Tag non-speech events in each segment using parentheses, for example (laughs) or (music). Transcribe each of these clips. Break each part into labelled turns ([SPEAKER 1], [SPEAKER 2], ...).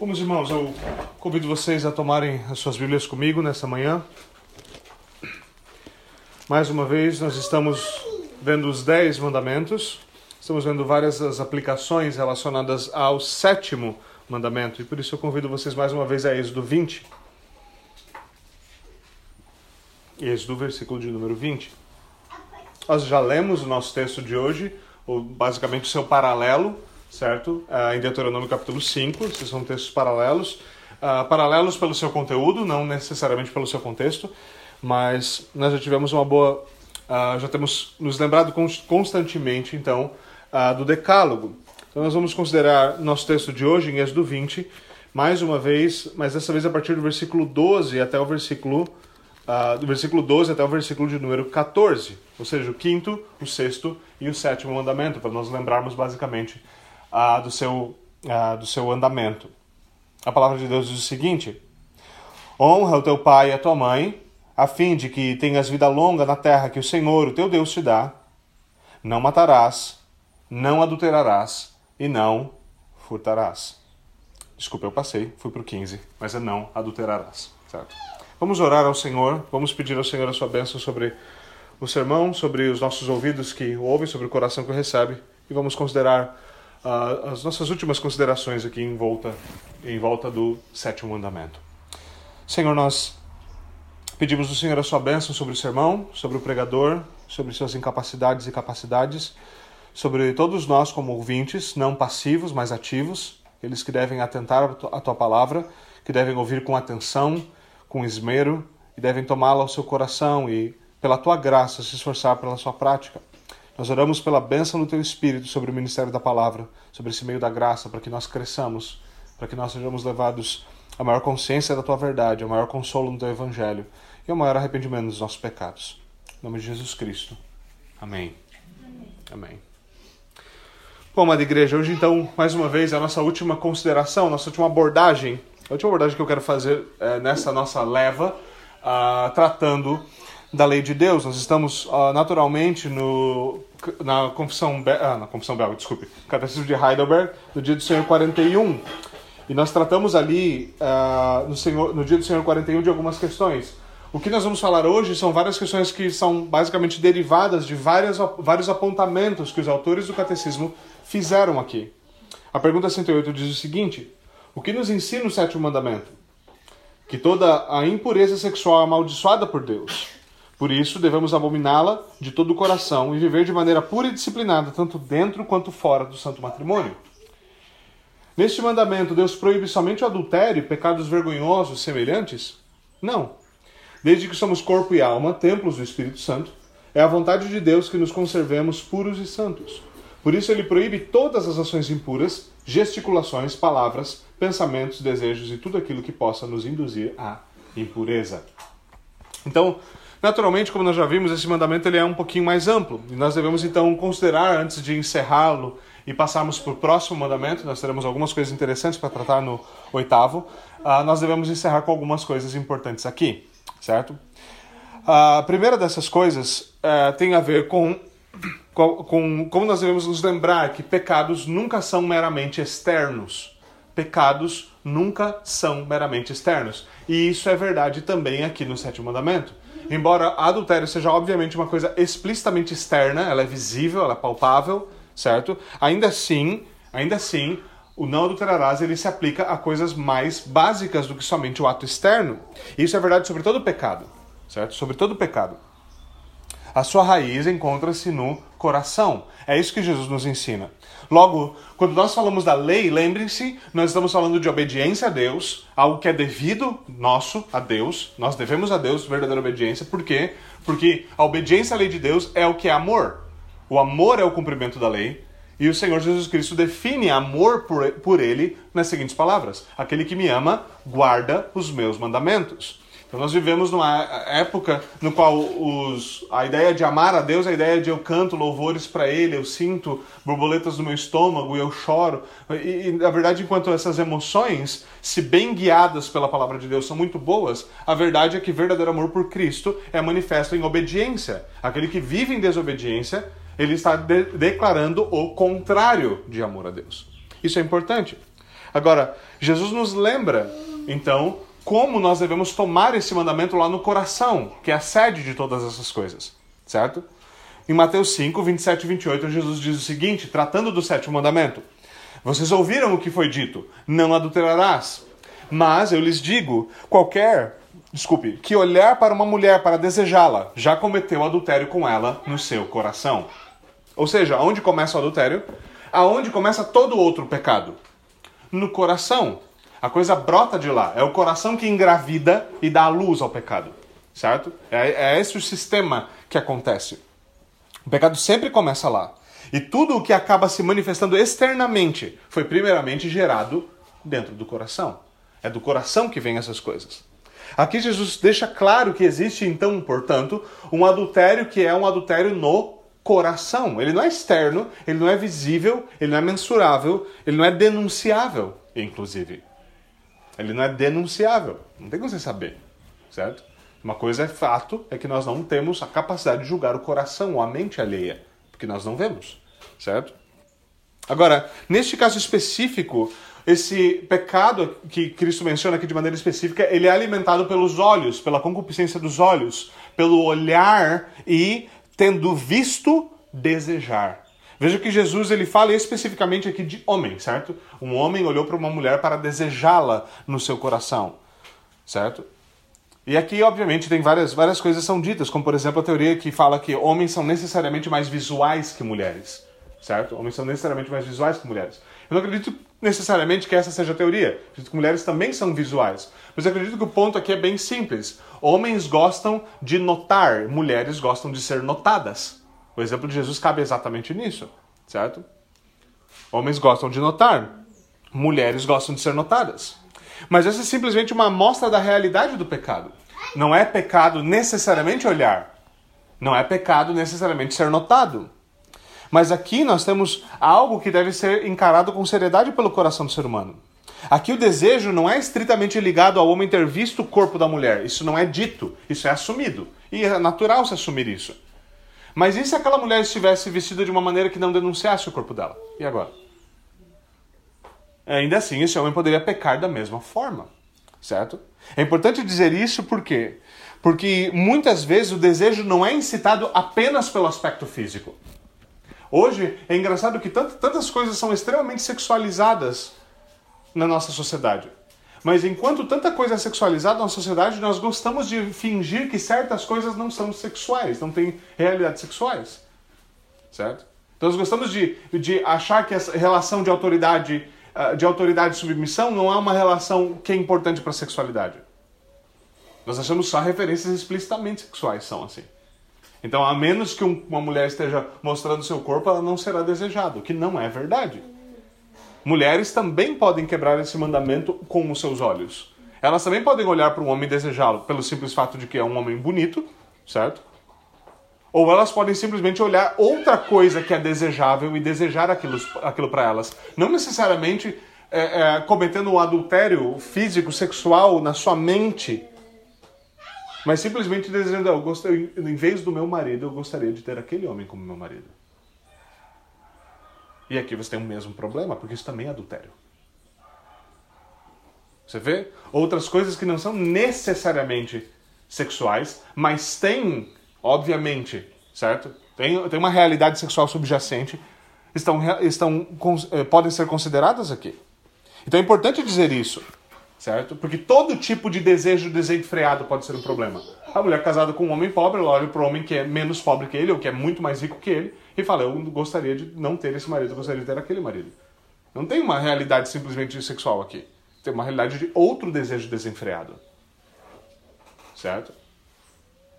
[SPEAKER 1] Meus irmãos, eu convido vocês a tomarem as suas Bíblias comigo nessa manhã. Mais uma vez, nós estamos vendo os Dez Mandamentos, estamos vendo várias das aplicações relacionadas ao sétimo mandamento, e por isso eu convido vocês mais uma vez a Êxodo 20. Êxodo, versículo de número 20. Nós já lemos o nosso texto de hoje, ou basicamente o seu paralelo, certo? Uh, em Deuteronômio capítulo 5, esses são textos paralelos. Uh, paralelos pelo seu conteúdo, não necessariamente pelo seu contexto, mas nós já tivemos uma boa. Uh, já temos nos lembrado constantemente, então, do Decálogo. Então, nós vamos considerar nosso texto de hoje, em Êxodo 20, mais uma vez, mas dessa vez a partir do versículo 12 até o versículo. do versículo 12 até o versículo de número 14, ou seja, o quinto, o sexto e o sétimo mandamento, para nós lembrarmos basicamente ah, do, seu, ah, do seu andamento. A palavra de Deus diz o seguinte: Honra o teu pai e a tua mãe, a fim de que tenhas vida longa na terra que o Senhor, o teu Deus, te dá. Não matarás, não adulterarás e não furtarás. Desculpa, eu passei, fui para o 15, mas é não adulterarás. Certo? Vamos orar ao Senhor, vamos pedir ao Senhor a sua bênção sobre o sermão, sobre os nossos ouvidos que ouvem, sobre o coração que recebe, e vamos considerar uh, as nossas últimas considerações aqui em volta, em volta do sétimo mandamento. Senhor, nós pedimos do Senhor a sua bênção sobre o sermão, sobre o pregador, sobre suas incapacidades e capacidades, sobre todos nós como ouvintes, não passivos, mas ativos, aqueles que devem atentar à tua palavra, que devem ouvir com atenção, com esmero, e devem tomá-la ao seu coração e, pela tua graça, se esforçar pela sua prática. Nós oramos pela bênção do Teu Espírito sobre o ministério da palavra, sobre esse meio da graça, para que nós cresçamos, para que nós sejamos levados à maior consciência da Tua verdade, ao maior consolo no Teu Evangelho e ao maior arrependimento dos nossos pecados. Em nome de Jesus Cristo. Amém. Amém. Bom, amada igreja, hoje então, mais uma vez, a nossa última consideração, nossa última abordagem, a última abordagem que eu quero fazer é, nessa nossa leva, uh, tratando da lei de Deus. Nós estamos uh, naturalmente no, na confissão, ah, na confissão belga, desculpe, Catecismo de Heidelberg, no dia do Senhor 41. E nós tratamos ali uh, no, Senhor, no dia do Senhor 41 de algumas questões. O que nós vamos falar hoje são várias questões que são basicamente derivadas de várias, vários apontamentos que os autores do catecismo fizeram aqui. A pergunta 108 diz o seguinte: O que nos ensina o sétimo mandamento? Que toda a impureza sexual é amaldiçoada por Deus por isso, devemos abominá-la de todo o coração e viver de maneira pura e disciplinada, tanto dentro quanto fora do santo matrimônio. Neste mandamento, Deus proíbe somente o adultério e pecados vergonhosos semelhantes? Não. Desde que somos corpo e alma, templos do Espírito Santo, é a vontade de Deus que nos conservemos puros e santos. Por isso, ele proíbe todas as ações impuras, gesticulações, palavras, pensamentos, desejos e tudo aquilo que possa nos induzir à impureza. Então, Naturalmente, como nós já vimos, esse mandamento ele é um pouquinho mais amplo e nós devemos então considerar antes de encerrá-lo e passarmos para o próximo mandamento. Nós teremos algumas coisas interessantes para tratar no oitavo. Uh, nós devemos encerrar com algumas coisas importantes aqui, certo? A primeira dessas coisas uh, tem a ver com, com, com como nós devemos nos lembrar que pecados nunca são meramente externos. Pecados nunca são meramente externos. E isso é verdade também aqui no sétimo mandamento. Embora adultério seja obviamente uma coisa explicitamente externa, ela é visível, ela é palpável, certo? Ainda assim, ainda assim, o não adulterarás ele se aplica a coisas mais básicas do que somente o ato externo. Isso é verdade sobre todo pecado, certo? Sobre todo pecado. A sua raiz encontra-se no coração. É isso que Jesus nos ensina. Logo, quando nós falamos da lei, lembrem-se, nós estamos falando de obediência a Deus, algo que é devido nosso a Deus. Nós devemos a Deus verdadeira obediência. Por quê? Porque a obediência à lei de Deus é o que é amor. O amor é o cumprimento da lei. E o Senhor Jesus Cristo define amor por, por ele nas seguintes palavras: Aquele que me ama, guarda os meus mandamentos. Então nós vivemos numa época no qual os, a ideia de amar a Deus, a ideia de eu canto louvores para Ele, eu sinto borboletas no meu estômago e eu choro. E, e, na verdade, enquanto essas emoções, se bem guiadas pela palavra de Deus, são muito boas, a verdade é que verdadeiro amor por Cristo é manifesto em obediência. Aquele que vive em desobediência, ele está de declarando o contrário de amor a Deus. Isso é importante. Agora, Jesus nos lembra, então, como nós devemos tomar esse mandamento lá no coração, que é a sede de todas essas coisas, certo? Em Mateus 5, 27 e 28, Jesus diz o seguinte, tratando do sétimo mandamento: Vocês ouviram o que foi dito: Não adulterarás. Mas eu lhes digo: qualquer, desculpe, que olhar para uma mulher para desejá-la, já cometeu adultério com ela no seu coração. Ou seja, onde começa o adultério? Aonde começa todo outro pecado? No coração. A coisa brota de lá. É o coração que engravida e dá luz ao pecado. Certo? É, é esse o sistema que acontece. O pecado sempre começa lá. E tudo o que acaba se manifestando externamente foi primeiramente gerado dentro do coração. É do coração que vem essas coisas. Aqui Jesus deixa claro que existe então, portanto, um adultério que é um adultério no coração. Ele não é externo, ele não é visível, ele não é mensurável, ele não é denunciável, inclusive. Ele não é denunciável. Não tem como você saber, certo? Uma coisa é fato, é que nós não temos a capacidade de julgar o coração ou a mente alheia, porque nós não vemos, certo? Agora, neste caso específico, esse pecado que Cristo menciona aqui de maneira específica, ele é alimentado pelos olhos, pela concupiscência dos olhos, pelo olhar e tendo visto desejar. Veja que Jesus ele fala especificamente aqui de homem, certo? Um homem olhou para uma mulher para desejá-la no seu coração, certo? E aqui, obviamente, tem várias, várias coisas são ditas, como por exemplo a teoria que fala que homens são necessariamente mais visuais que mulheres, certo? Homens são necessariamente mais visuais que mulheres. Eu não acredito necessariamente que essa seja a teoria. Acredito que mulheres também são visuais. Mas acredito que o ponto aqui é bem simples. Homens gostam de notar, mulheres gostam de ser notadas. O exemplo de Jesus cabe exatamente nisso, certo? Homens gostam de notar, mulheres gostam de ser notadas. Mas essa é simplesmente uma amostra da realidade do pecado. Não é pecado necessariamente olhar. Não é pecado necessariamente ser notado. Mas aqui nós temos algo que deve ser encarado com seriedade pelo coração do ser humano. Aqui o desejo não é estritamente ligado ao homem ter visto o corpo da mulher. Isso não é dito, isso é assumido. E é natural se assumir isso. Mas e se aquela mulher estivesse vestida de uma maneira que não denunciasse o corpo dela? E agora? Ainda assim, esse homem poderia pecar da mesma forma, certo? É importante dizer isso porque porque muitas vezes o desejo não é incitado apenas pelo aspecto físico. Hoje é engraçado que tantas coisas são extremamente sexualizadas na nossa sociedade. Mas enquanto tanta coisa é sexualizada na sociedade, nós gostamos de fingir que certas coisas não são sexuais, não têm realidades sexuais. Certo? Então nós gostamos de, de achar que essa relação de autoridade, ah, de autoridade e submissão não é uma relação que é importante para a sexualidade. Nós achamos só referências explicitamente sexuais são assim. Então, a menos que uma mulher esteja mostrando seu corpo, ela não será desejada, o que não é verdade. Mulheres também podem quebrar esse mandamento com os seus olhos. Elas também podem olhar para um homem e desejá-lo pelo simples fato de que é um homem bonito, certo? Ou elas podem simplesmente olhar outra coisa que é desejável e desejar aquilo, aquilo para elas. Não necessariamente é, é, cometendo um adultério físico, sexual na sua mente, mas simplesmente desejando, eu gostaria, em vez do meu marido, eu gostaria de ter aquele homem como meu marido. E aqui você tem o mesmo problema, porque isso também é adultério. Você vê? Outras coisas que não são necessariamente sexuais, mas têm, obviamente, certo? Tem, tem uma realidade sexual subjacente, estão, estão, eh, podem ser consideradas aqui. Então é importante dizer isso, certo? Porque todo tipo de desejo desenfreado pode ser um problema. A mulher casada com um homem pobre, ela olha para o homem que é menos pobre que ele, ou que é muito mais rico que ele, e fala: Eu gostaria de não ter esse marido, eu gostaria de ter aquele marido. Não tem uma realidade simplesmente sexual aqui. Tem uma realidade de outro desejo desenfreado. Certo?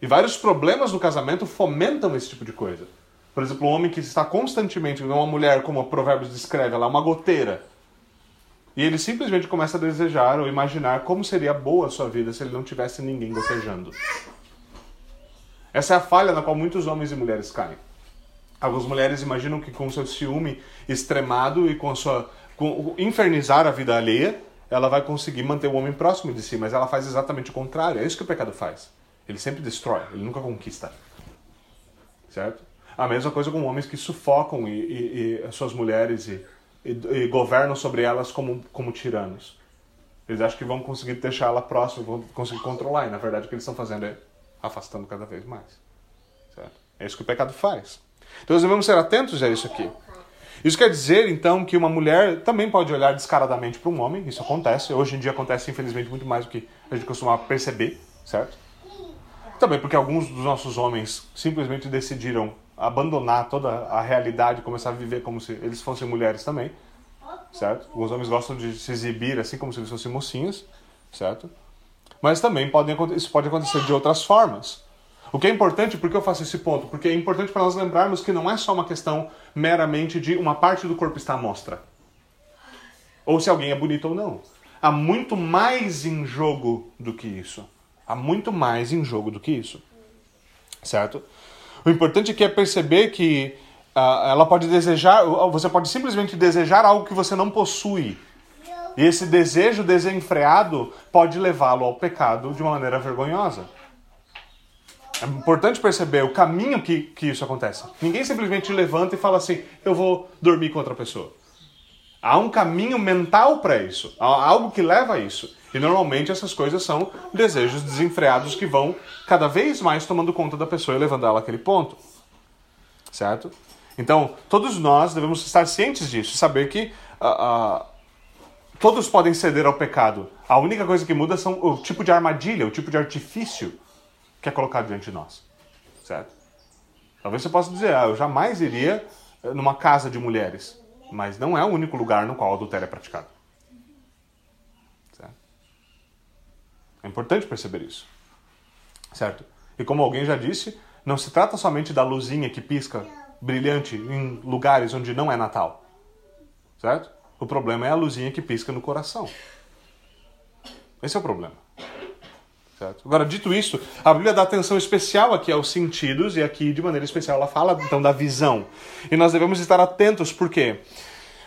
[SPEAKER 1] E vários problemas no casamento fomentam esse tipo de coisa. Por exemplo, um homem que está constantemente, uma mulher, como o Provérbios descreve, ela é uma goteira. E ele simplesmente começa a desejar ou imaginar como seria boa a sua vida se ele não tivesse ninguém gotejando. Essa é a falha na qual muitos homens e mulheres caem. Algumas mulheres imaginam que com seu ciúme extremado e com sua com infernizar a vida alheia, ela vai conseguir manter o homem próximo de si, mas ela faz exatamente o contrário. É isso que o pecado faz. Ele sempre destrói, ele nunca conquista. Certo? A mesma coisa com homens que sufocam e, e, e suas mulheres e e, e governam sobre elas como, como tiranos. Eles acham que vão conseguir deixar ela próxima, vão conseguir controlar, e na verdade o que eles estão fazendo é afastando cada vez mais. Certo? É isso que o pecado faz. Então nós devemos ser atentos a isso aqui. Isso quer dizer, então, que uma mulher também pode olhar descaradamente para um homem, isso acontece. Hoje em dia acontece, infelizmente, muito mais do que a gente costumava perceber, certo? Também porque alguns dos nossos homens simplesmente decidiram abandonar toda a realidade começar a viver como se eles fossem mulheres também, certo? Alguns homens gostam de se exibir assim como se eles fossem mocinhas, certo? Mas também podem, isso pode acontecer de outras formas. O que é importante, por que eu faço esse ponto? Porque é importante para nós lembrarmos que não é só uma questão meramente de uma parte do corpo estar à mostra. Ou se alguém é bonito ou não. Há muito mais em jogo do que isso. Há muito mais em jogo do que isso. Certo? O importante aqui é perceber que uh, ela pode desejar, você pode simplesmente desejar algo que você não possui. E esse desejo desenfreado pode levá-lo ao pecado de uma maneira vergonhosa. É importante perceber o caminho que, que isso acontece. Ninguém simplesmente levanta e fala assim: eu vou dormir com outra pessoa. Há um caminho mental para isso, há algo que leva a isso. E normalmente essas coisas são desejos desenfreados que vão cada vez mais tomando conta da pessoa e levando ela àquele ponto. Certo? Então, todos nós devemos estar cientes disso, saber que uh, uh, todos podem ceder ao pecado. A única coisa que muda são o tipo de armadilha, o tipo de artifício que é colocado diante de nós. Certo? Talvez você possa dizer, ah, eu jamais iria eh, numa casa de mulheres. Mas não é o único lugar no qual o adultério é praticado. Certo? É importante perceber isso. Certo? E como alguém já disse, não se trata somente da luzinha que pisca brilhante em lugares onde não é Natal. Certo? O problema é a luzinha que pisca no coração. Esse é o problema. Certo? Agora, dito isso, a Bíblia dá atenção especial aqui aos sentidos, e aqui, de maneira especial, ela fala então da visão. E nós devemos estar atentos, por quê?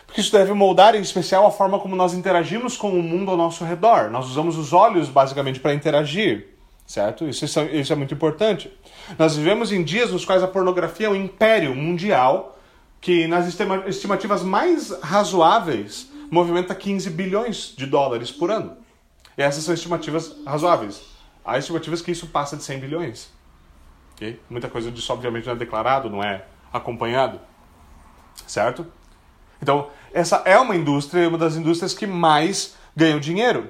[SPEAKER 1] Porque isso deve moldar, em especial, a forma como nós interagimos com o mundo ao nosso redor. Nós usamos os olhos, basicamente, para interagir, certo? Isso, isso é muito importante. Nós vivemos em dias nos quais a pornografia é um império mundial que, nas estimativas mais razoáveis, movimenta 15 bilhões de dólares por ano. E essas são estimativas razoáveis. Há estimativas que isso passa de 100 bilhões. Okay? Muita coisa disso, obviamente, não é declarado, não é acompanhado. Certo? Então, essa é uma indústria, uma das indústrias que mais ganham dinheiro.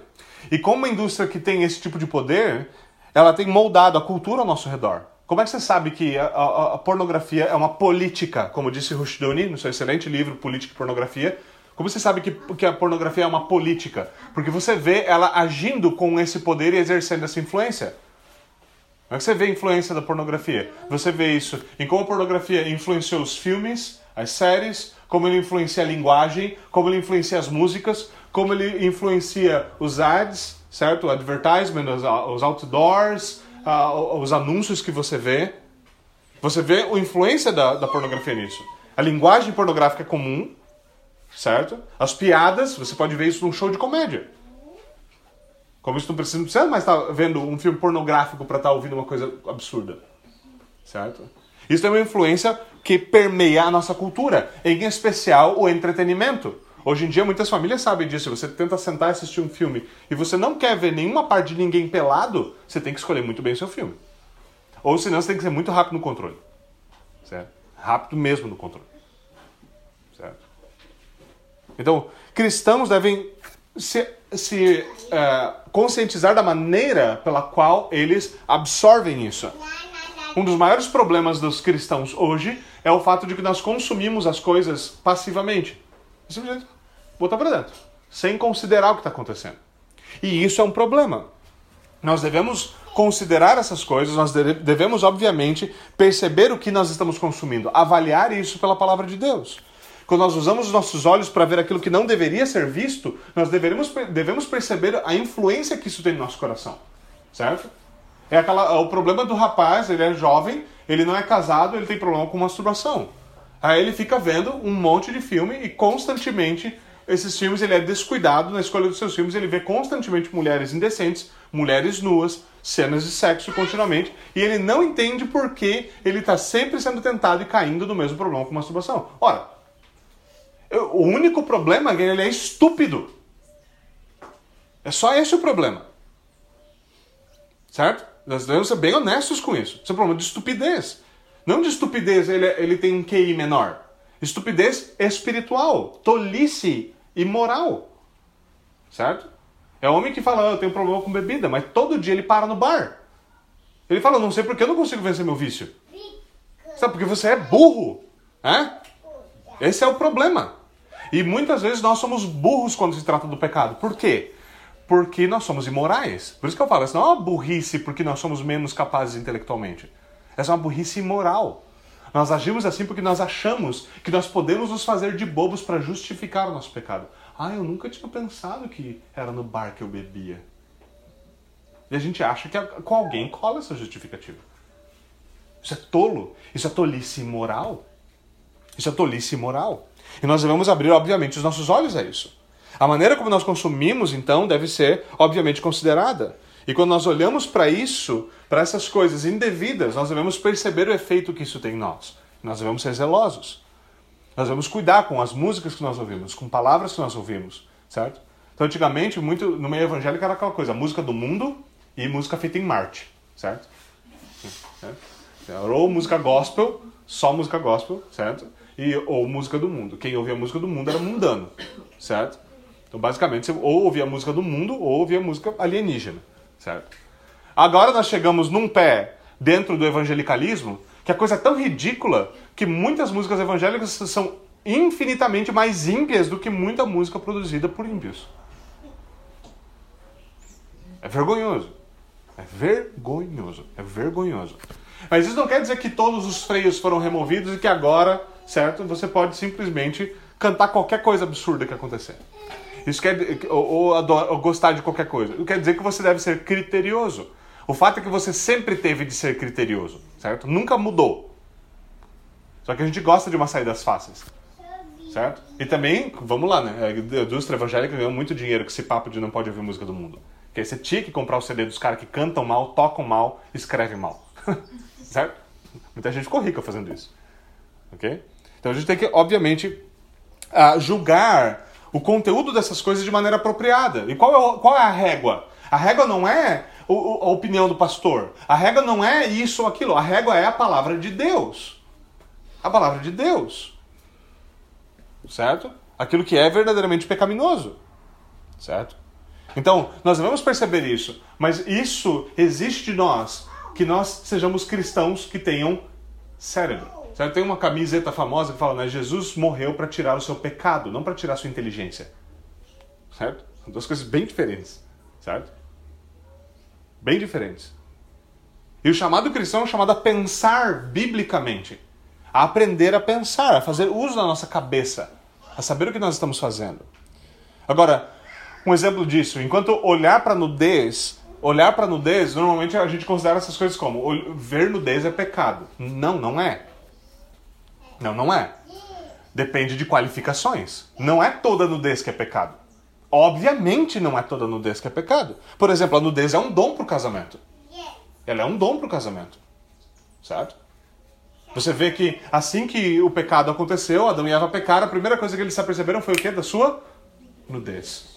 [SPEAKER 1] E como uma indústria que tem esse tipo de poder, ela tem moldado a cultura ao nosso redor. Como é que você sabe que a, a, a pornografia é uma política, como disse Rushduni no seu excelente livro Política e Pornografia? Como você sabe que, que a pornografia é uma política? Porque você vê ela agindo com esse poder e exercendo essa influência. Como é que você vê a influência da pornografia? Você vê isso em como a pornografia influenciou os filmes, as séries, como ele influencia a linguagem, como ele influencia as músicas, como ele influencia os ads, certo? O advertisement, os, outdoors, uh, os anúncios que você vê. Você vê a influência da, da pornografia nisso. A linguagem pornográfica é comum, certo? As piadas, você pode ver isso num show de comédia. Como isso não precisa, não precisa mais estar vendo um filme pornográfico para estar ouvindo uma coisa absurda, certo? Isso tem uma influência que permeia a nossa cultura, em especial o entretenimento. Hoje em dia muitas famílias sabem disso. Você tenta sentar e assistir um filme e você não quer ver nenhuma parte de ninguém pelado, você tem que escolher muito bem o seu filme. Ou senão você tem que ser muito rápido no controle. Certo? Rápido mesmo no controle. Então, cristãos devem se, se uh, conscientizar da maneira pela qual eles absorvem isso. Um dos maiores problemas dos cristãos hoje é o fato de que nós consumimos as coisas passivamente. Simplesmente botar para dentro, sem considerar o que está acontecendo. E isso é um problema. Nós devemos considerar essas coisas, nós devemos, obviamente, perceber o que nós estamos consumindo, avaliar isso pela palavra de Deus. Quando nós usamos os nossos olhos para ver aquilo que não deveria ser visto, nós deveremos, devemos perceber a influência que isso tem no nosso coração. Certo? É aquela, o problema do rapaz, ele é jovem, ele não é casado, ele tem problema com masturbação. Aí ele fica vendo um monte de filme e constantemente esses filmes ele é descuidado na escolha dos seus filmes, ele vê constantemente mulheres indecentes, mulheres nuas, cenas de sexo continuamente, e ele não entende por que ele está sempre sendo tentado e caindo no mesmo problema com masturbação. Ora, O único problema é que ele é estúpido. É só esse o problema. Certo? Nós devemos ser bem honestos com isso. Isso é um problema de estupidez. Não de estupidez, ele, ele tem um QI menor. Estupidez espiritual, tolice e moral. Certo? É o homem que fala, oh, eu tenho problema com bebida, mas todo dia ele para no bar. Ele fala, não sei porque eu não consigo vencer meu vício. Sabe, porque você é burro. É? Esse é o problema. E muitas vezes nós somos burros quando se trata do pecado. Por quê? Porque nós somos imorais. Por isso que eu falo, isso não é uma burrice porque nós somos menos capazes intelectualmente. Essa é uma burrice imoral. Nós agimos assim porque nós achamos que nós podemos nos fazer de bobos para justificar o nosso pecado. Ah, eu nunca tinha pensado que era no bar que eu bebia. E a gente acha que com alguém cola essa justificativa. Isso é tolo. Isso é tolice moral. Isso é tolice moral. E nós devemos abrir, obviamente, os nossos olhos a isso. A maneira como nós consumimos, então, deve ser, obviamente, considerada. E quando nós olhamos para isso, para essas coisas indevidas, nós devemos perceber o efeito que isso tem em nós. Nós devemos ser zelosos. Nós devemos cuidar com as músicas que nós ouvimos, com palavras que nós ouvimos, certo? Então, antigamente, muito no meio evangélico era aquela coisa, música do mundo e música feita em Marte, certo? Ou música gospel, só música gospel, certo? E, ou música do mundo. Quem ouvia música do mundo era mundano, certo? Então, basicamente, você ou ouvia música do mundo ou ouvia música alienígena. Certo? Agora nós chegamos num pé dentro do evangelicalismo que a coisa é tão ridícula que muitas músicas evangélicas são infinitamente mais ímpias do que muita música produzida por ímpios. É vergonhoso. É vergonhoso. É vergonhoso. Mas isso não quer dizer que todos os freios foram removidos e que agora, certo, você pode simplesmente cantar qualquer coisa absurda que acontecer. Isso quer ou, ou, ou gostar de qualquer coisa. Isso quer dizer que você deve ser criterioso. O fato é que você sempre teve de ser criterioso, certo? Nunca mudou. Só que a gente gosta de umas saídas fáceis. Certo? E também, vamos lá, né? A indústria evangélica ganhou muito dinheiro com esse papo de não pode ouvir música do mundo. Porque você tinha que comprar o CD dos caras que cantam mal, tocam mal, escrevem mal. (laughs) certo? Muita gente ficou rica fazendo isso. Ok? Então a gente tem que, obviamente, uh, julgar o conteúdo dessas coisas de maneira apropriada. E qual é, qual é a régua? A régua não é a opinião do pastor. A régua não é isso ou aquilo. A régua é a palavra de Deus. A palavra de Deus. Certo? Aquilo que é verdadeiramente pecaminoso. Certo? Então, nós devemos perceber isso. Mas isso existe de nós. Que nós sejamos cristãos que tenham cérebro. Certo? Tem uma camiseta famosa que fala, né? Jesus morreu para tirar o seu pecado, não para tirar a sua inteligência. Certo? São duas coisas bem diferentes. Certo? Bem diferentes. E o chamado cristão é chamado a pensar biblicamente. A aprender a pensar, a fazer uso da nossa cabeça. A saber o que nós estamos fazendo. Agora, um exemplo disso, enquanto olhar para nudez, olhar para nudez, normalmente a gente considera essas coisas como ver nudez é pecado. Não, não é. Não, não é. Depende de qualificações. Não é toda nudez que é pecado. Obviamente não é toda nudez que é pecado. Por exemplo, a nudez é um dom para o casamento. Ela é um dom para o casamento. Certo? Você vê que assim que o pecado aconteceu, Adão e Eva pecaram, a primeira coisa que eles se aperceberam foi o quê? Da sua nudez.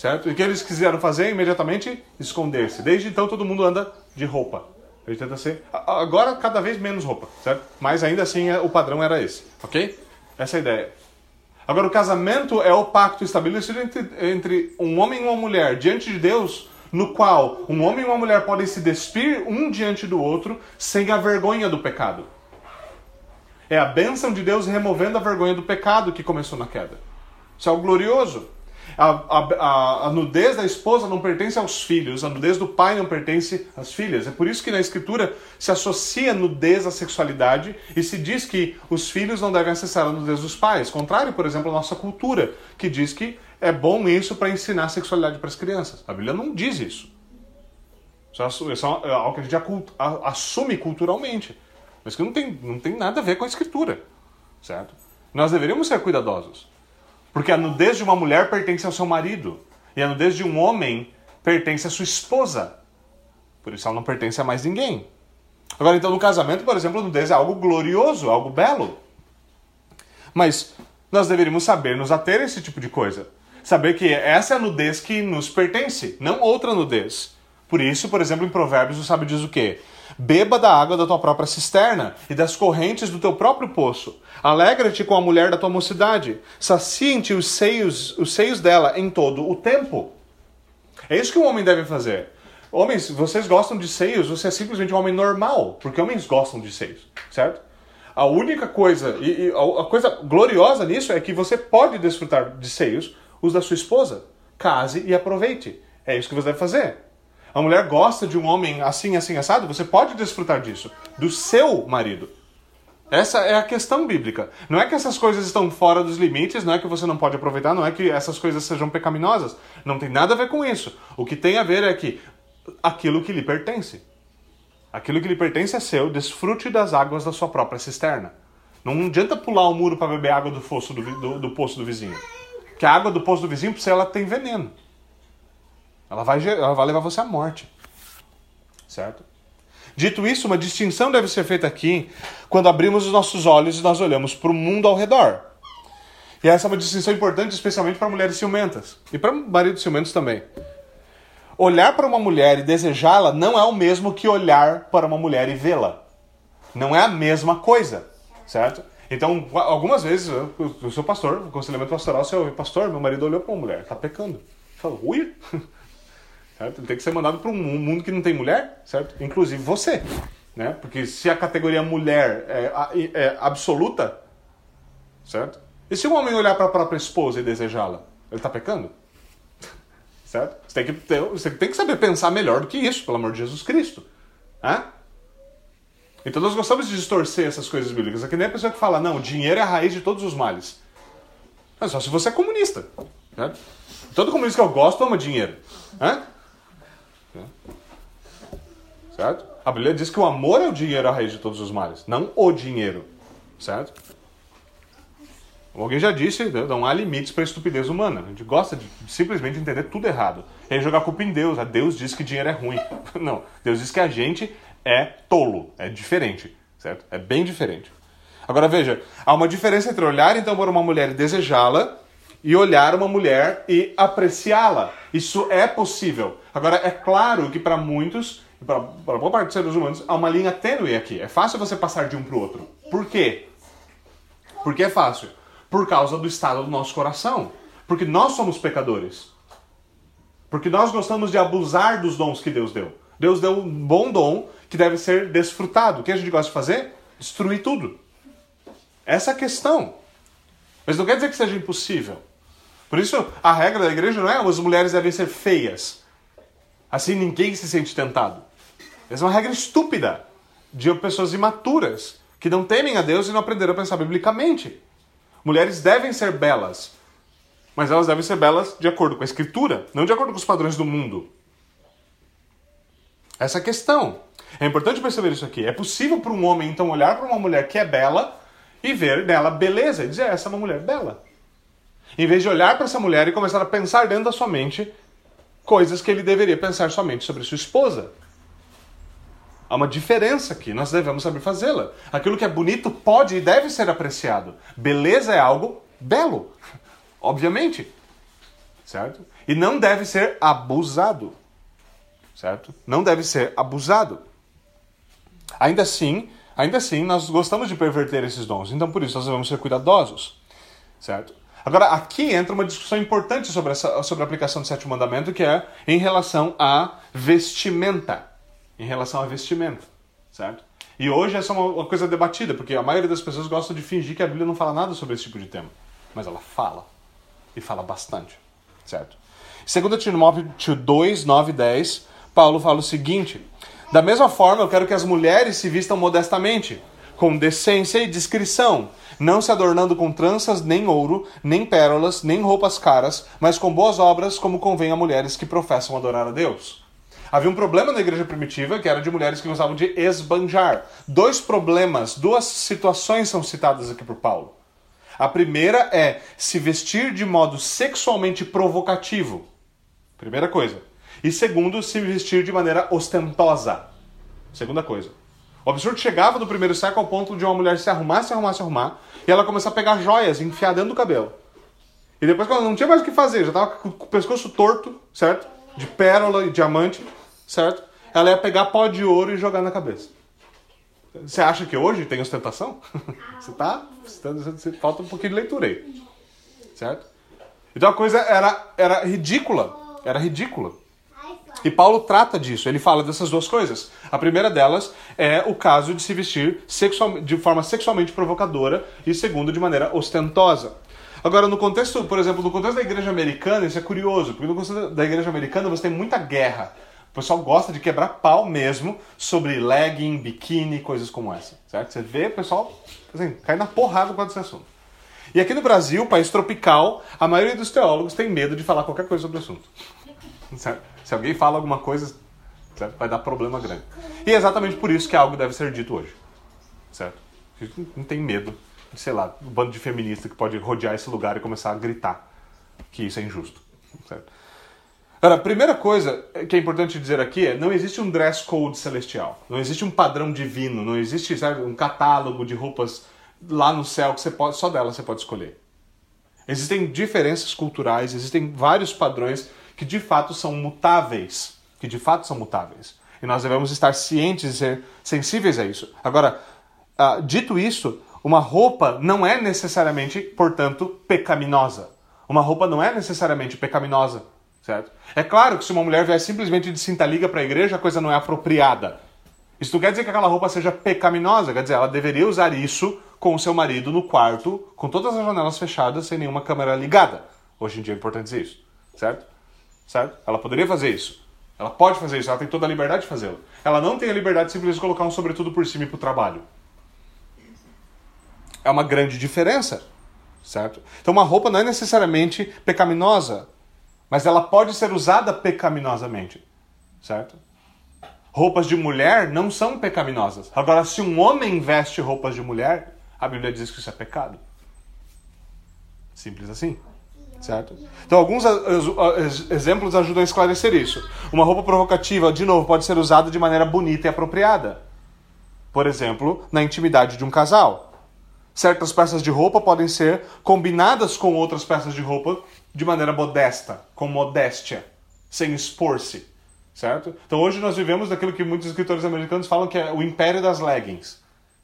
[SPEAKER 1] Certo? E o que eles quiseram fazer? Imediatamente esconder-se. Desde então todo mundo anda de roupa. Ele tenta ser. Agora, cada vez menos roupa, certo? Mas ainda assim, é, o padrão era esse, ok? Essa é a ideia. Agora, o casamento é o pacto estabelecido entre, entre um homem e uma mulher diante de Deus, no qual um homem e uma mulher podem se despir um diante do outro sem a vergonha do pecado. É a bênção de Deus removendo a vergonha do pecado que começou na queda. Isso é algo glorioso. A, a, a, nudez da esposa não pertence aos filhos, a nudez do pai não pertence às filhas. É por isso que na Escritura se associa nudez à sexualidade e se diz que os filhos não devem acessar a nudez dos pais. Contrário, por exemplo, à nossa cultura, que diz que é bom isso para ensinar sexualidade para as crianças. A Bíblia não diz isso. Isso é, é algo que a gente assume culturalmente, mas que não tem, não tem nada a ver com a Escritura. Certo? Nós deveríamos ser cuidadosos. Porque a nudez de uma mulher pertence ao seu marido. E a nudez de um homem pertence à sua esposa. Por isso ela não pertence a mais ninguém. Agora, então, no casamento, por exemplo, a nudez é algo glorioso, algo belo. Mas nós deveríamos saber nos ater a esse tipo de coisa. Saber que essa é a nudez que nos pertence, não outra nudez. Por isso, por exemplo, em Provérbios o sábio diz o quê? Beba da água da tua própria cisterna e das correntes do teu próprio poço. Alegra-te com a mulher da tua mocidade. Sacie-te os seios, os seios dela em todo o tempo. É isso que um homem deve fazer. Homens, vocês gostam de seios, você é simplesmente um homem normal, porque homens gostam de seios, certo? A única coisa, e, e a coisa gloriosa nisso é que você pode desfrutar de seios, os da sua esposa. Case e aproveite. É isso que você deve fazer. A mulher gosta de um homem assim, assim, assado, você pode desfrutar disso. Do seu marido. Essa é a questão bíblica. Não é que essas coisas estão fora dos limites, não é que você não pode aproveitar, não é que essas coisas sejam pecaminosas. Não tem nada a ver com isso. O que tem a ver é que aquilo que lhe pertence. Aquilo que lhe pertence é seu, desfrute das águas da sua própria cisterna. Não adianta pular o muro para beber água do, fosso do, do, do poço do vizinho. Que a água do poço do vizinho, para você, ela tem veneno. Ela vai, ela vai levar você à morte. Certo? Dito isso, uma distinção deve ser feita aqui quando abrimos os nossos olhos e nós olhamos para o mundo ao redor. E essa é uma distinção importante, especialmente para mulheres ciumentas e para maridos ciumentos também. Olhar para uma mulher e desejá-la não é o mesmo que olhar para uma mulher e vê-la. Não é a mesma coisa, certo? Então, algumas vezes, eu sou pastor, aconselhamento pastoral, seu pastor, meu marido olhou para uma mulher, está pecando. Fala, ui! (laughs) Certo? Ele tem que ser mandado para um mundo que não tem mulher, certo? Inclusive você. Né? Porque se a categoria mulher é, é absoluta, certo? E se um homem olhar para a própria esposa e desejá-la, ele está pecando? (laughs) Certo? Você tem, que ter, você tem que saber pensar melhor do que isso, pelo amor de Jesus Cristo. Hã? Então nós gostamos de distorcer essas coisas bíblicas. É nem a pessoa que fala, não, dinheiro é a raiz de todos os males. Mas só se você é comunista. Certo? Todo comunista que eu gosto ama dinheiro. Hã? Certo? A Bíblia diz que o amor é o dinheiro a raiz de todos os males, não o dinheiro. Certo? Alguém já disse, né, não há limites para a estupidez humana. A gente gosta de simplesmente entender tudo errado. E aí jogar culpa em Deus. A Deus diz que dinheiro é ruim. (laughs) Não. Deus diz que a gente é tolo. É diferente. Certo? É bem diferente. Agora veja, há uma diferença entre olhar então para uma mulher e desejá-la e olhar uma mulher e apreciá-la. Isso é possível. Agora, é claro que para muitos, para boa parte dos seres humanos, há uma linha tênue aqui. É fácil você passar de um para o outro. Por quê? Por que é fácil? Por causa do estado do nosso coração. Porque nós somos pecadores. Porque nós gostamos de abusar dos dons que Deus deu. Deus deu um bom dom que deve ser desfrutado. O que a gente gosta de fazer? Destruir tudo. Essa é a questão. Mas não quer dizer que seja impossível. Por isso, a regra da igreja não é as mulheres devem ser feias. Assim ninguém se sente tentado. Essa é uma regra estúpida de pessoas imaturas que não temem a Deus e não aprenderam a pensar biblicamente. Mulheres devem ser belas, mas elas devem ser belas de acordo com a Escritura, não de acordo com os padrões do mundo. Essa é a questão. É importante perceber isso aqui. É possível para um homem, então, olhar para uma mulher que é bela e ver nela beleza e dizer: essa é uma mulher bela. Em vez de olhar para essa mulher e começar a pensar dentro da sua mente coisas que ele deveria pensar somente sobre sua esposa. Há uma diferença aqui, nós devemos saber fazê-la. Aquilo que é bonito pode e deve ser apreciado. Beleza é algo belo, (laughs) obviamente. Certo? E não deve ser abusado. Certo? Não deve ser abusado. Ainda assim, ainda assim, nós gostamos de perverter esses dons. Então, por isso, nós devemos ser cuidadosos. Certo? Agora, aqui entra uma discussão importante sobre, essa, sobre a aplicação do sétimo mandamento, que é em relação à vestimenta. Em relação à vestimenta, certo? E hoje essa é uma, uma coisa debatida, porque a maioria das pessoas gosta de fingir que a Bíblia não fala nada sobre esse tipo de tema. Mas ela fala. E fala bastante, certo? Segundo Timóteo 2, 9 e 10, Paulo fala o seguinte: Da mesma forma, eu quero que as mulheres se vistam modestamente, com decência e discrição, não se adornando com tranças, nem ouro, nem pérolas, nem roupas caras, mas com boas obras, como convém a mulheres que professam adorar a Deus. Havia um problema na igreja primitiva, que era de mulheres que gostavam de esbanjar. Dois problemas, duas situações são citadas aqui por Paulo. A primeira é se vestir de modo sexualmente provocativo. Primeira coisa. E segundo, se vestir de maneira ostentosa. Segunda coisa. O absurdo chegava no primeiro século ao ponto de uma mulher se arrumar, se arrumar, se arrumar, e ela começar a pegar joias enfiar dentro do cabelo. E depois, quando ela não tinha mais o que fazer, já tava com o pescoço torto, certo? De pérola e diamante, certo? Ela ia pegar pó de ouro e jogar na cabeça. Você acha que hoje tem ostentação? (laughs) Você tá. Você tá você, falta um pouquinho de leitura aí. Certo? Então a coisa era, era ridícula. Era ridícula. E Paulo trata disso, ele fala dessas duas coisas. A primeira delas é o caso de se vestir sexual, de forma sexualmente provocadora e segundo, de maneira ostentosa. Agora, no contexto, por exemplo, no contexto da igreja americana, isso é curioso, porque no contexto da igreja americana você tem muita guerra. O pessoal gosta de quebrar pau mesmo sobre legging, biquíni, coisas como essa, certo? Você vê o pessoal assim, cai na porrada com esse assunto. E aqui no Brasil, país tropical, a maioria dos teólogos tem medo de falar qualquer coisa sobre o assunto. Certo? Se alguém fala alguma coisa, certo? vai dar problema grande. E é exatamente por isso que algo deve ser dito hoje. Certo? A gente não tem medo de, sei lá, um bando de feminista que pode rodear esse lugar e começar a gritar que isso é injusto. Certo? Agora, a primeira coisa que é importante dizer aqui é não existe um dress code celestial, não existe um padrão divino, não existe sabe, um catálogo de roupas lá no céu que você pode, só dela você pode escolher. Existem diferenças culturais, existem vários padrões que de fato são mutáveis, que de fato são mutáveis. E nós devemos estar cientes e ser sensíveis a isso. Agora, uh, dito isso, uma roupa não é necessariamente, portanto, pecaminosa. Uma roupa não é necessariamente pecaminosa certo? É claro que se uma mulher vier simplesmente de cinta liga para a igreja, a coisa não é apropriada. Isso não quer dizer que aquela roupa seja pecaminosa, quer dizer, ela deveria usar isso com o seu marido no quarto, com todas as janelas fechadas, sem nenhuma câmera ligada. Hoje em dia é importante dizer isso, certo? Certo? Ela poderia fazer isso. Ela pode fazer isso, ela tem toda a liberdade de fazê-lo. Ela não tem a liberdade de simplesmente colocar um sobretudo por cima e o trabalho. É uma grande diferença, certo? Então uma roupa não é necessariamente pecaminosa, mas ela pode ser usada pecaminosamente, certo? Roupas de mulher não são pecaminosas. Agora, se um homem veste roupas de mulher, a Bíblia diz que isso é pecado. Simples assim. Certo? Então, alguns exemplos ajudam a esclarecer isso. Uma roupa provocativa, de novo, pode ser usada de maneira bonita e apropriada. Por exemplo, na intimidade de um casal. Certas peças de roupa podem ser combinadas com outras peças de roupa de maneira modesta, com modéstia, sem expor-se, certo? Então hoje nós vivemos daquilo que muitos escritores americanos falam que é o império das leggings,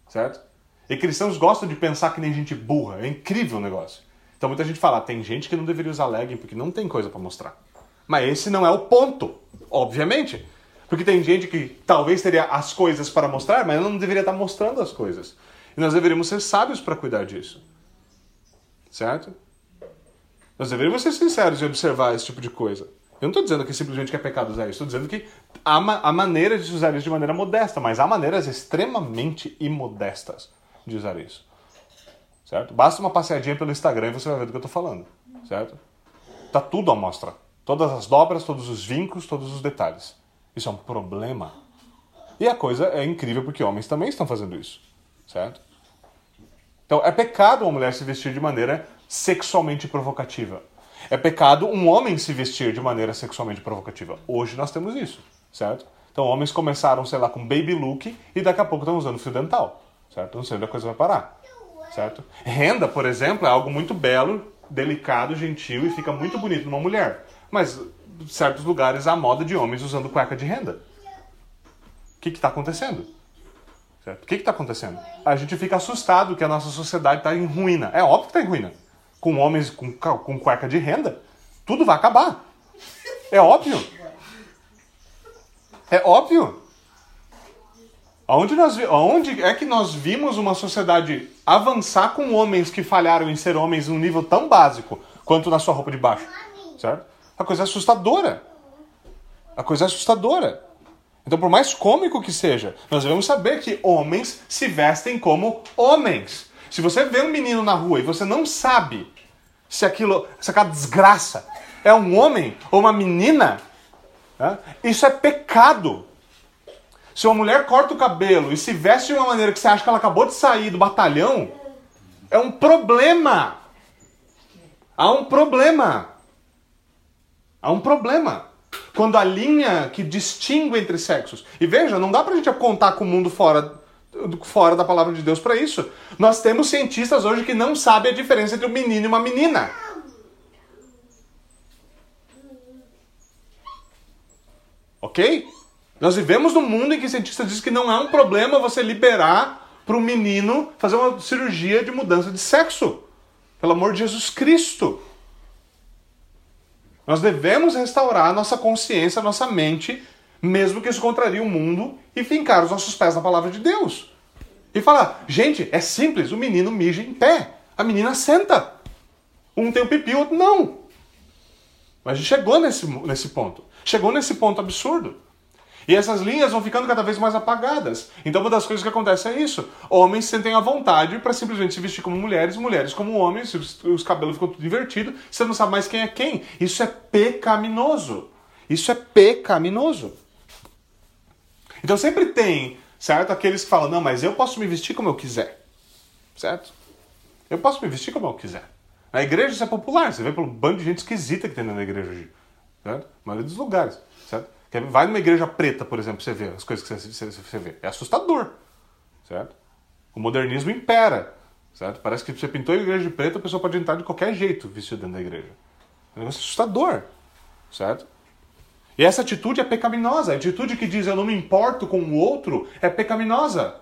[SPEAKER 1] certo? E cristãos gostam de pensar que nem gente burra, é incrível o negócio. Então muita gente fala, tem gente que não deveria usar legging porque não tem coisa para mostrar. Mas esse não é o ponto, obviamente. Porque tem gente que talvez teria as coisas para mostrar, mas não deveria estar mostrando as coisas. E nós deveríamos ser sábios para cuidar disso. Certo? Nós deveríamos ser sinceros e observar esse tipo de coisa. Eu não estou dizendo que simplesmente que é pecado usar isso, estou dizendo que há, ma há maneiras de usar isso de maneira modesta, mas há maneiras extremamente imodestas de usar isso. Certo? Basta uma passeadinha pelo Instagram e você vai ver do que eu estou falando. Certo? Tá tudo à mostra. Todas as dobras, todos os vincos, todos os detalhes. Isso é um problema. E a coisa é incrível porque homens também estão fazendo isso. Certo? Então é pecado uma mulher se vestir de maneira sexualmente provocativa. É pecado um homem se vestir de maneira sexualmente provocativa. Hoje nós temos isso, certo? Então homens começaram, sei lá, com baby look e daqui a pouco estão usando fio dental, certo? Não sei onde a coisa vai parar, certo? Renda, por exemplo, é algo muito belo, delicado, gentil e fica muito bonito numa mulher. Mas em certos lugares há moda de homens usando cueca de renda. O que está acontecendo? Certo? O que está acontecendo? A gente fica assustado que a nossa sociedade está em ruína. É óbvio que está em ruína com homens com, com cueca de renda, tudo vai acabar. É óbvio. É óbvio. Aonde, nós, aonde é que nós vimos uma sociedade avançar com homens que falharam em ser homens num nível tão básico quanto na sua roupa de baixo? Certo? A coisa é assustadora. A coisa é assustadora. Então, por mais cômico que seja, nós devemos saber que homens se vestem como homens. Se você vê um menino na rua e você não sabe se aquilo, se aquela desgraça é um homem ou uma menina, né? isso é pecado. Se uma mulher corta o cabelo e se veste de uma maneira que você acha que ela acabou de sair do batalhão, é um problema. Há um problema. Há um problema. Quando a linha que distingue entre sexos. E veja, não dá pra gente apontar com o mundo fora fora da palavra de Deus para isso. Nós temos cientistas hoje que não sabem a diferença entre um menino e uma menina. Ok? Nós vivemos num mundo em que cientistas dizem que não é um problema você liberar para o menino fazer uma cirurgia de mudança de sexo. Pelo amor de Jesus Cristo. Nós devemos restaurar nossa consciência, nossa mente, mesmo que isso contraria o mundo, e fincar os nossos pés na palavra de Deus. E falar, gente, é simples, o menino mija em pé, a menina senta. Um tem o pipi, o outro não. Mas a gente chegou nesse, nesse ponto. Chegou nesse ponto absurdo. E essas linhas vão ficando cada vez mais apagadas. Então uma das coisas que acontece é isso. Homens sentem a vontade para simplesmente se vestir como mulheres, mulheres como homens, os, os cabelos ficam tudo invertidos, você não sabe mais quem é quem. Isso é pecaminoso. Isso é pecaminoso. Então sempre tem, certo? Aqueles que falam, não, mas eu posso me vestir como eu quiser. Certo? Eu posso me vestir como eu quiser. Na igreja isso é popular, você vê pelo bando de gente esquisita que tem na igreja hoje. Certo? Na maioria dos lugares. Certo? Vai numa igreja preta, por exemplo, você vê as coisas que você, você vê. É assustador. Certo? O modernismo impera. Certo? Parece que você pintou a igreja de preto, a pessoa pode entrar de qualquer jeito vestido dentro da igreja. É um negócio assustador. Certo? E essa atitude é pecaminosa. A atitude que diz eu não me importo com o outro é pecaminosa.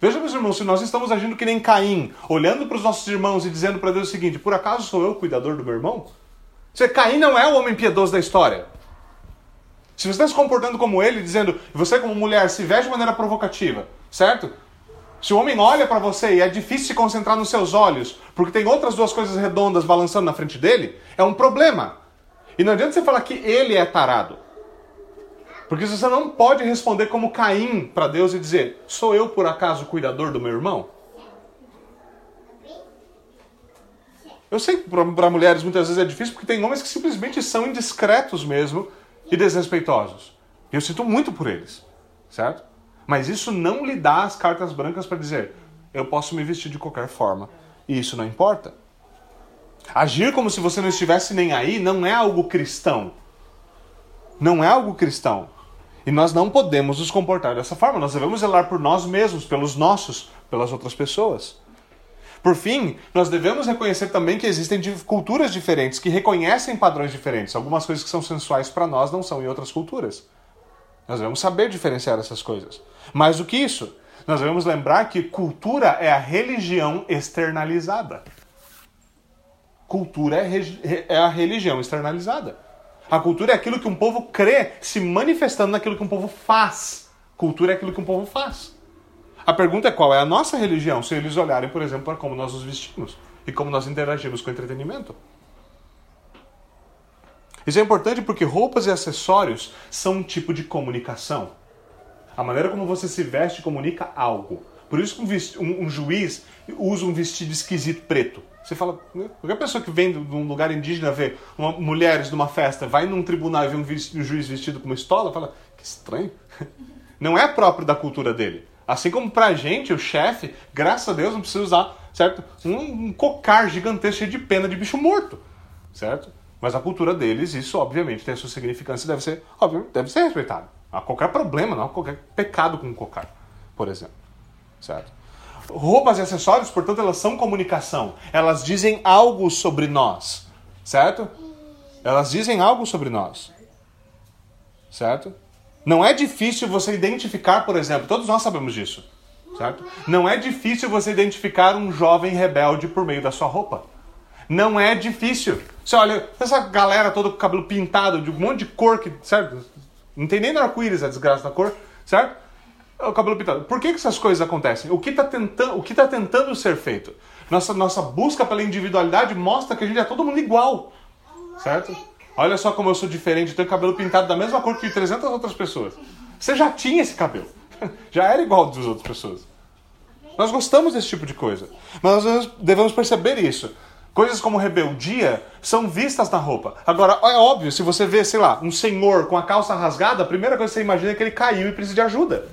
[SPEAKER 1] Veja, meus irmãos, se nós estamos agindo que nem Caim, olhando para os nossos irmãos e dizendo para Deus o seguinte: por acaso sou eu o cuidador do meu irmão? Se Caim não é o homem piedoso da história. Se você está se comportando como ele, dizendo, você como mulher se veste de maneira provocativa, certo? Se o homem olha para você e é difícil se concentrar nos seus olhos, porque tem outras duas coisas redondas balançando na frente dele, é um problema. E não adianta você falar que ele é tarado. Porque você não pode responder como Caim para Deus e dizer: Sou eu por acaso o cuidador do meu irmão? Eu sei que para mulheres muitas vezes é difícil porque tem homens que simplesmente são indiscretos mesmo e desrespeitosos. Eu sinto muito por eles, certo? Mas isso não lhe dá as cartas brancas para dizer: eu posso me vestir de qualquer forma e isso não importa. Agir como se você não estivesse nem aí não é algo cristão. Não é algo cristão. E nós não podemos nos comportar dessa forma. Nós devemos zelar por nós mesmos, pelos nossos, pelas outras pessoas. Por fim, nós devemos reconhecer também que existem culturas diferentes que reconhecem padrões diferentes. Algumas coisas que são sensuais para nós não são em outras culturas. Nós devemos saber diferenciar essas coisas. Mais do que isso, nós devemos lembrar que cultura é a religião externalizada. Cultura é, é a religião externalizada. A cultura é aquilo que um povo crê se manifestando naquilo que um povo faz. Cultura é aquilo que um povo faz. A pergunta é qual é a nossa religião, se eles olharem, por exemplo, para como nós nos vestimos e como nós interagimos com o entretenimento. Isso é importante porque roupas e acessórios são um tipo de comunicação. A maneira como você se veste comunica algo. Por isso que um, um, um juiz usa um vestido esquisito preto. Você fala, né? qualquer pessoa que vem de um lugar indígena ver uma, mulheres numa festa, vai num tribunal e vê um, um juiz vestido com uma estola, fala, que estranho. (laughs) Não é próprio da cultura dele. Assim como pra gente, o chefe, graças a Deus, não precisa usar, certo? Um, um cocar gigantesco cheio de pena de bicho morto, certo? Mas a cultura deles, isso obviamente tem a sua significância e deve ser, obviamente, deve ser respeitado. Há qualquer problema, não há qualquer pecado com um cocar, por exemplo, certo? Roupas e acessórios, portanto, elas são comunicação. Elas dizem algo sobre nós, certo? Elas dizem algo sobre nós, certo? Não é difícil você identificar, por exemplo, todos nós sabemos disso, certo? Não é difícil você identificar um jovem rebelde por meio da sua roupa. Não é difícil. Você olha, essa galera toda com o cabelo pintado de um monte de cor, que, certo? Não tem nem no arco-íris a desgraça da cor, certo? O cabelo pintado. Por que, que essas coisas acontecem? O que está tentando, o que tá tentando ser feito? Nossa, nossa busca pela individualidade mostra que a gente é todo mundo igual, certo? Olha só como eu sou diferente, tenho cabelo pintado da mesma cor que 300 outras pessoas. Você já tinha esse cabelo. (laughs) Já era igual das outras pessoas. Nós gostamos desse tipo de coisa. Mas nós devemos perceber isso. Coisas como rebeldia são vistas na roupa. Agora, é óbvio, se você vê, sei lá, um senhor com a calça rasgada, a primeira coisa que você imagina é que ele caiu e precisa de ajuda.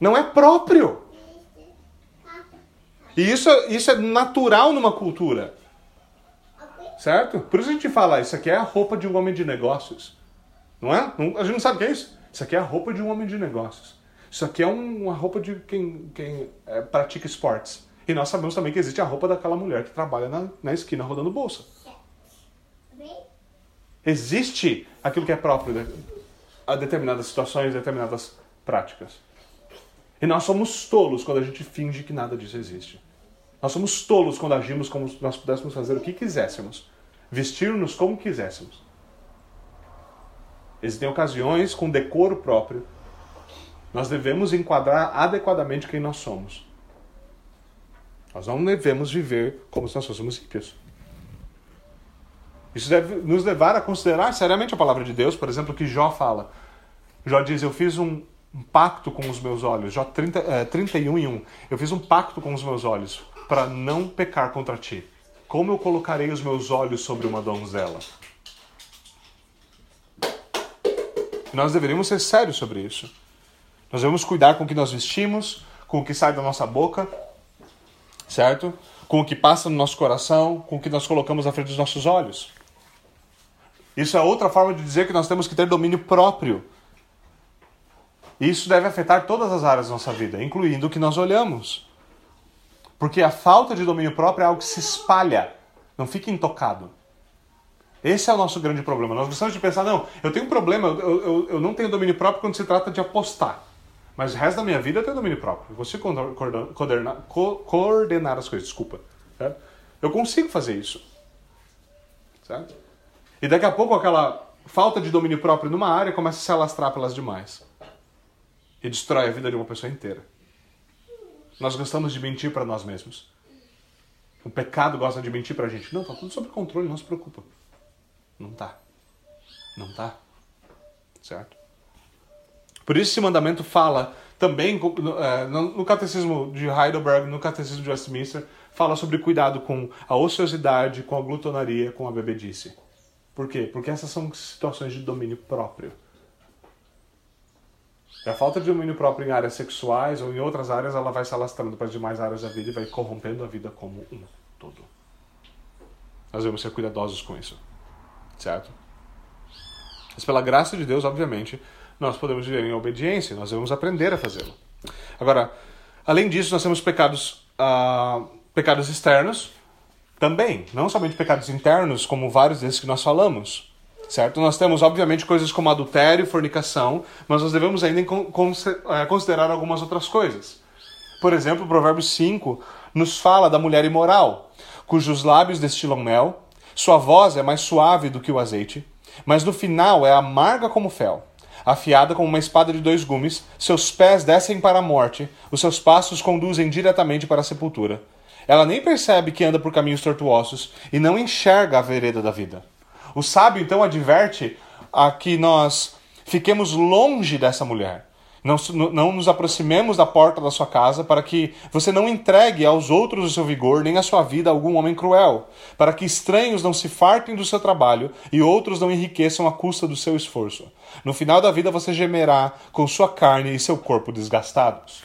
[SPEAKER 1] Não é próprio. E isso, isso é natural numa cultura. Certo? Por isso a gente fala, isso aqui é a roupa de um homem de negócios. Não é? A gente não sabe o que é isso. Isso aqui é a roupa de um homem de negócios. isso aqui é um, uma roupa de quem, quem é, pratica esportes. E nós sabemos também que existe a roupa daquela mulher que trabalha na, na esquina rodando bolsa. Existe aquilo que é próprio a determinadas situações, determinadas práticas. E nós somos tolos quando a gente finge que nada disso existe. Nós somos tolos quando agimos como se nós pudéssemos fazer o que quiséssemos, vestir-nos como quiséssemos. Existem ocasiões com decoro próprio. Nós devemos enquadrar adequadamente quem nós somos. Nós não devemos viver como se nós fôssemos ímpios. Isso deve nos levar a considerar seriamente a palavra de Deus, por exemplo, que Jó fala. Jó diz: Eu fiz um, pacto com os meus olhos. Jó 30, é, 31 e 1. Eu fiz um pacto com os meus olhos para não pecar contra ti. Como eu colocarei os meus olhos sobre uma donzela? Nós deveríamos ser sérios sobre isso. Nós devemos cuidar com o que nós vestimos, com o que sai da nossa boca, certo? Com o que passa no nosso coração, com o que nós colocamos à frente dos nossos olhos. Isso é outra forma de dizer que nós temos que ter domínio próprio. Isso deve afetar todas as áreas da nossa vida, incluindo o que nós olhamos. Porque a falta de domínio próprio é algo que se espalha, não fica intocado. Esse é o nosso grande problema. Nós gostamos de pensar, não, eu tenho um problema, eu, eu, eu não tenho domínio próprio quando se trata de apostar. Mas o resto da minha vida eu tenho domínio próprio. Eu consigo coordenar, coordenar as coisas, desculpa. Eu consigo fazer isso. Certo? E daqui a pouco aquela falta de domínio próprio numa área começa a se alastrar pelas demais. E destrói a vida de uma pessoa inteira. Nós gostamos de mentir para nós mesmos. O pecado gosta de mentir para a gente. Não, tá tudo sob controle, não se preocupa. Não tá. Não tá. Certo? Por isso esse mandamento fala também é, no catecismo de Heidelberg, no catecismo de Westminster, fala sobre cuidado com a ociosidade, com a glutonaria, com a bebedice. Por quê? Porque essas são situações de domínio próprio. E a falta de domínio próprio em áreas sexuais ou em outras áreas, ela vai se alastrando para as demais áreas da vida e vai corrompendo a vida como um todo. Nós devemos ser cuidadosos com isso certo? Mas pela graça de Deus, obviamente, nós podemos viver em obediência, nós devemos aprender a fazê-lo. Agora, além disso, nós temos pecados, uh, pecados externos também, não somente pecados internos, como vários desses que nós falamos, certo? Nós temos, obviamente, coisas como adultério, fornicação, mas nós devemos ainda eh, considerar algumas outras coisas. Por exemplo, o Provérbio 5 nos fala da mulher imoral, cujos lábios destilam mel, sua voz é mais suave do que o azeite, mas no final é amarga como fel. Afiada como uma espada de dois gumes, seus pés descem para a morte, os seus passos conduzem diretamente para a sepultura. Ela nem percebe que anda por caminhos tortuosos e não enxerga a vereda da vida. O sábio então adverte a que nós fiquemos longe dessa mulher, não, não nos aproximemos da porta da sua casa, para que você não entregue aos outros o seu vigor, nem a sua vida a algum homem cruel, para que estranhos não se fartem do seu trabalho e outros não enriqueçam à custa do seu esforço. No final da vida você gemerá com sua carne e seu corpo desgastados.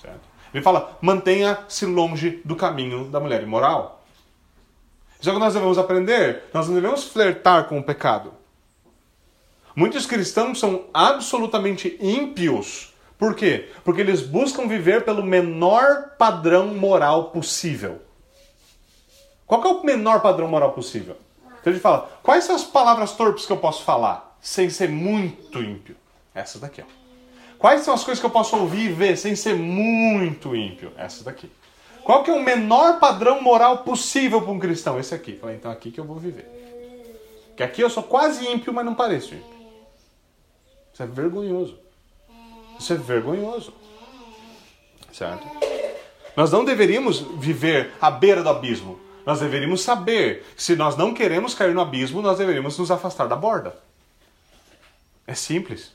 [SPEAKER 1] Certo? Ele fala: mantenha-se longe do caminho da mulher imoral. Isso é que nós devemos aprender. Nós não devemos flertar com o pecado. Muitos cristãos são absolutamente ímpios. Por quê? Porque eles buscam viver pelo menor padrão moral possível. Qual é o menor padrão moral possível? Então a gente fala, quais são as palavras torpes que eu posso falar sem ser muito ímpio? Essa daqui, ó. Quais são as coisas que eu posso ouvir e ver sem ser muito ímpio? Essa daqui. Qual que é o menor padrão moral possível para um cristão? Esse aqui. Falei, então aqui que eu vou viver. Que aqui eu sou quase ímpio, mas não pareço ímpio. Isso é vergonhoso. Isso é vergonhoso. Certo? Nós não deveríamos viver à beira do abismo. Nós deveríamos saber que se nós não queremos cair no abismo, nós deveríamos nos afastar da borda. É simples.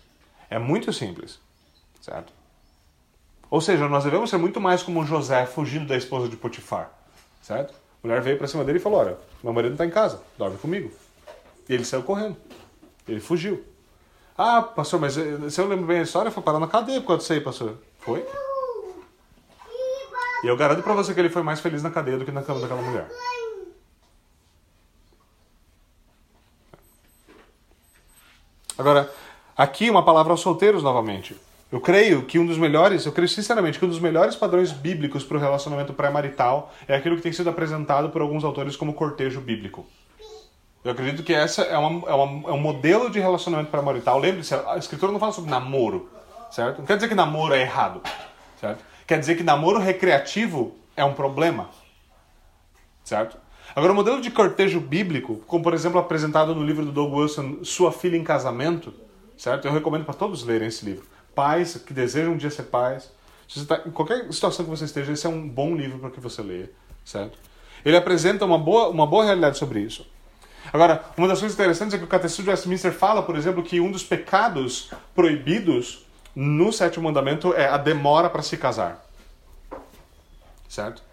[SPEAKER 1] É muito simples. Certo? Ou seja, nós devemos ser muito mais como José fugindo da esposa de Potifar. Certo? A mulher veio para cima dele e falou: Olha, meu marido está em casa, dorme comigo. E ele saiu correndo. Ele fugiu. Ah, pastor, mas eh, se eu lembro bem a história, foi parar na cadeia disso aí, pastor. Foi? E eu garanto pra você que ele foi mais feliz na cadeia do que na cama daquela mulher. Agora, aqui uma palavra aos solteiros novamente. Eu creio que um dos melhores, eu creio sinceramente que um dos melhores padrões bíblicos para o relacionamento pré-marital é aquilo que tem sido apresentado por alguns autores como cortejo bíblico. Eu acredito que essa é, uma, é, uma, é um modelo de relacionamento pré-marital. Lembre-se, a escritura não fala sobre namoro, certo? Não quer dizer que namoro é errado, certo? Quer dizer que namoro recreativo é um problema, certo? Agora, o modelo de cortejo bíblico, como por exemplo apresentado no livro do Doug Wilson, Sua Filha em Casamento, certo? Eu recomendo para todos lerem esse livro. Pais que desejam um dia ser pais. Se tá, em qualquer situação que você esteja, esse é um bom livro para que você leia, certo? Ele apresenta uma boa, uma boa realidade sobre isso. Agora, uma das coisas interessantes é que o Catecismo de Westminster fala, por exemplo, que um dos pecados proibidos no sétimo mandamento é a demora para se casar. Certo?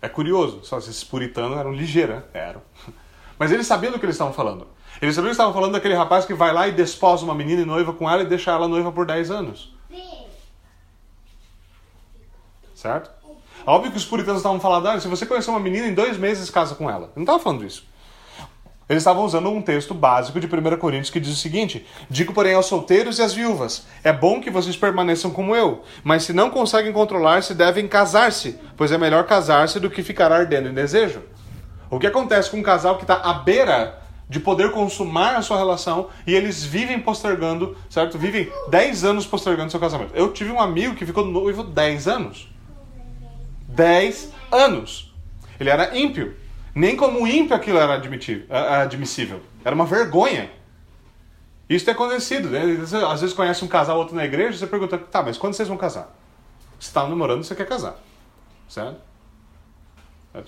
[SPEAKER 1] É curioso, só esses puritanos eram ligeiros, né? Eram. Mas eles sabiam do que eles estavam falando. Eles sabiam que estavam falando daquele rapaz que vai lá e desposa uma menina e noiva com ela e deixa ela noiva por 10 anos. Certo? Óbvio que os puritanos estavam falando, ah, se você conhecer uma menina, em dois meses casa com ela. Não estava falando isso. Eles estavam usando um texto básico de 1 Coríntios que diz o seguinte: Digo, porém, aos solteiros e às viúvas: É bom que vocês permaneçam como eu, mas se não conseguem controlar-se, devem casar-se, pois é melhor casar-se do que ficar ardendo em desejo. O que acontece com um casal que está à beira de poder consumar a sua relação e eles vivem postergando, certo? Vivem 10 anos postergando seu casamento. Eu tive um amigo que ficou noivo 10 anos. 10 anos. Ele era ímpio. Nem como ímpio aquilo era admissível. Era uma vergonha. Isso tem acontecido. Né? Às vezes conhece um casal, outro na igreja, você pergunta, tá, mas quando vocês vão casar? Você está namorando, você quer casar. Certo?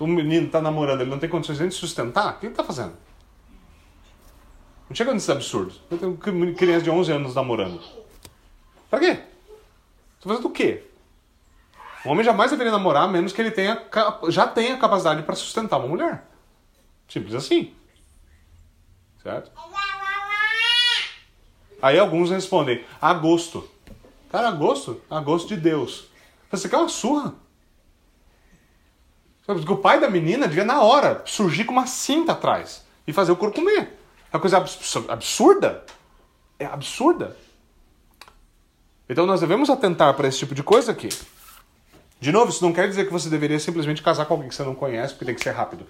[SPEAKER 1] O menino está namorando, ele não tem condições nem de sustentar, o que ele está fazendo? Não chega nesses absurdos. Eu tenho criança de 11 anos namorando. Pra quê? Estou fazendo o quê? O homem jamais deveria namorar a menos que ele tenha, já tenha capacidade para sustentar uma mulher. Simples assim. Certo? Aí alguns respondem, agosto. Cara, agosto? Agosto de Deus. Você quer uma surra? Porque o pai da menina devia, na hora, surgir com uma cinta atrás e fazer o corpo comer. É uma coisa absurda. É absurda. Então nós devemos atentar para esse tipo de coisa aqui. De novo, isso não quer dizer que você deveria simplesmente casar com alguém que você não conhece, porque tem que ser rápido.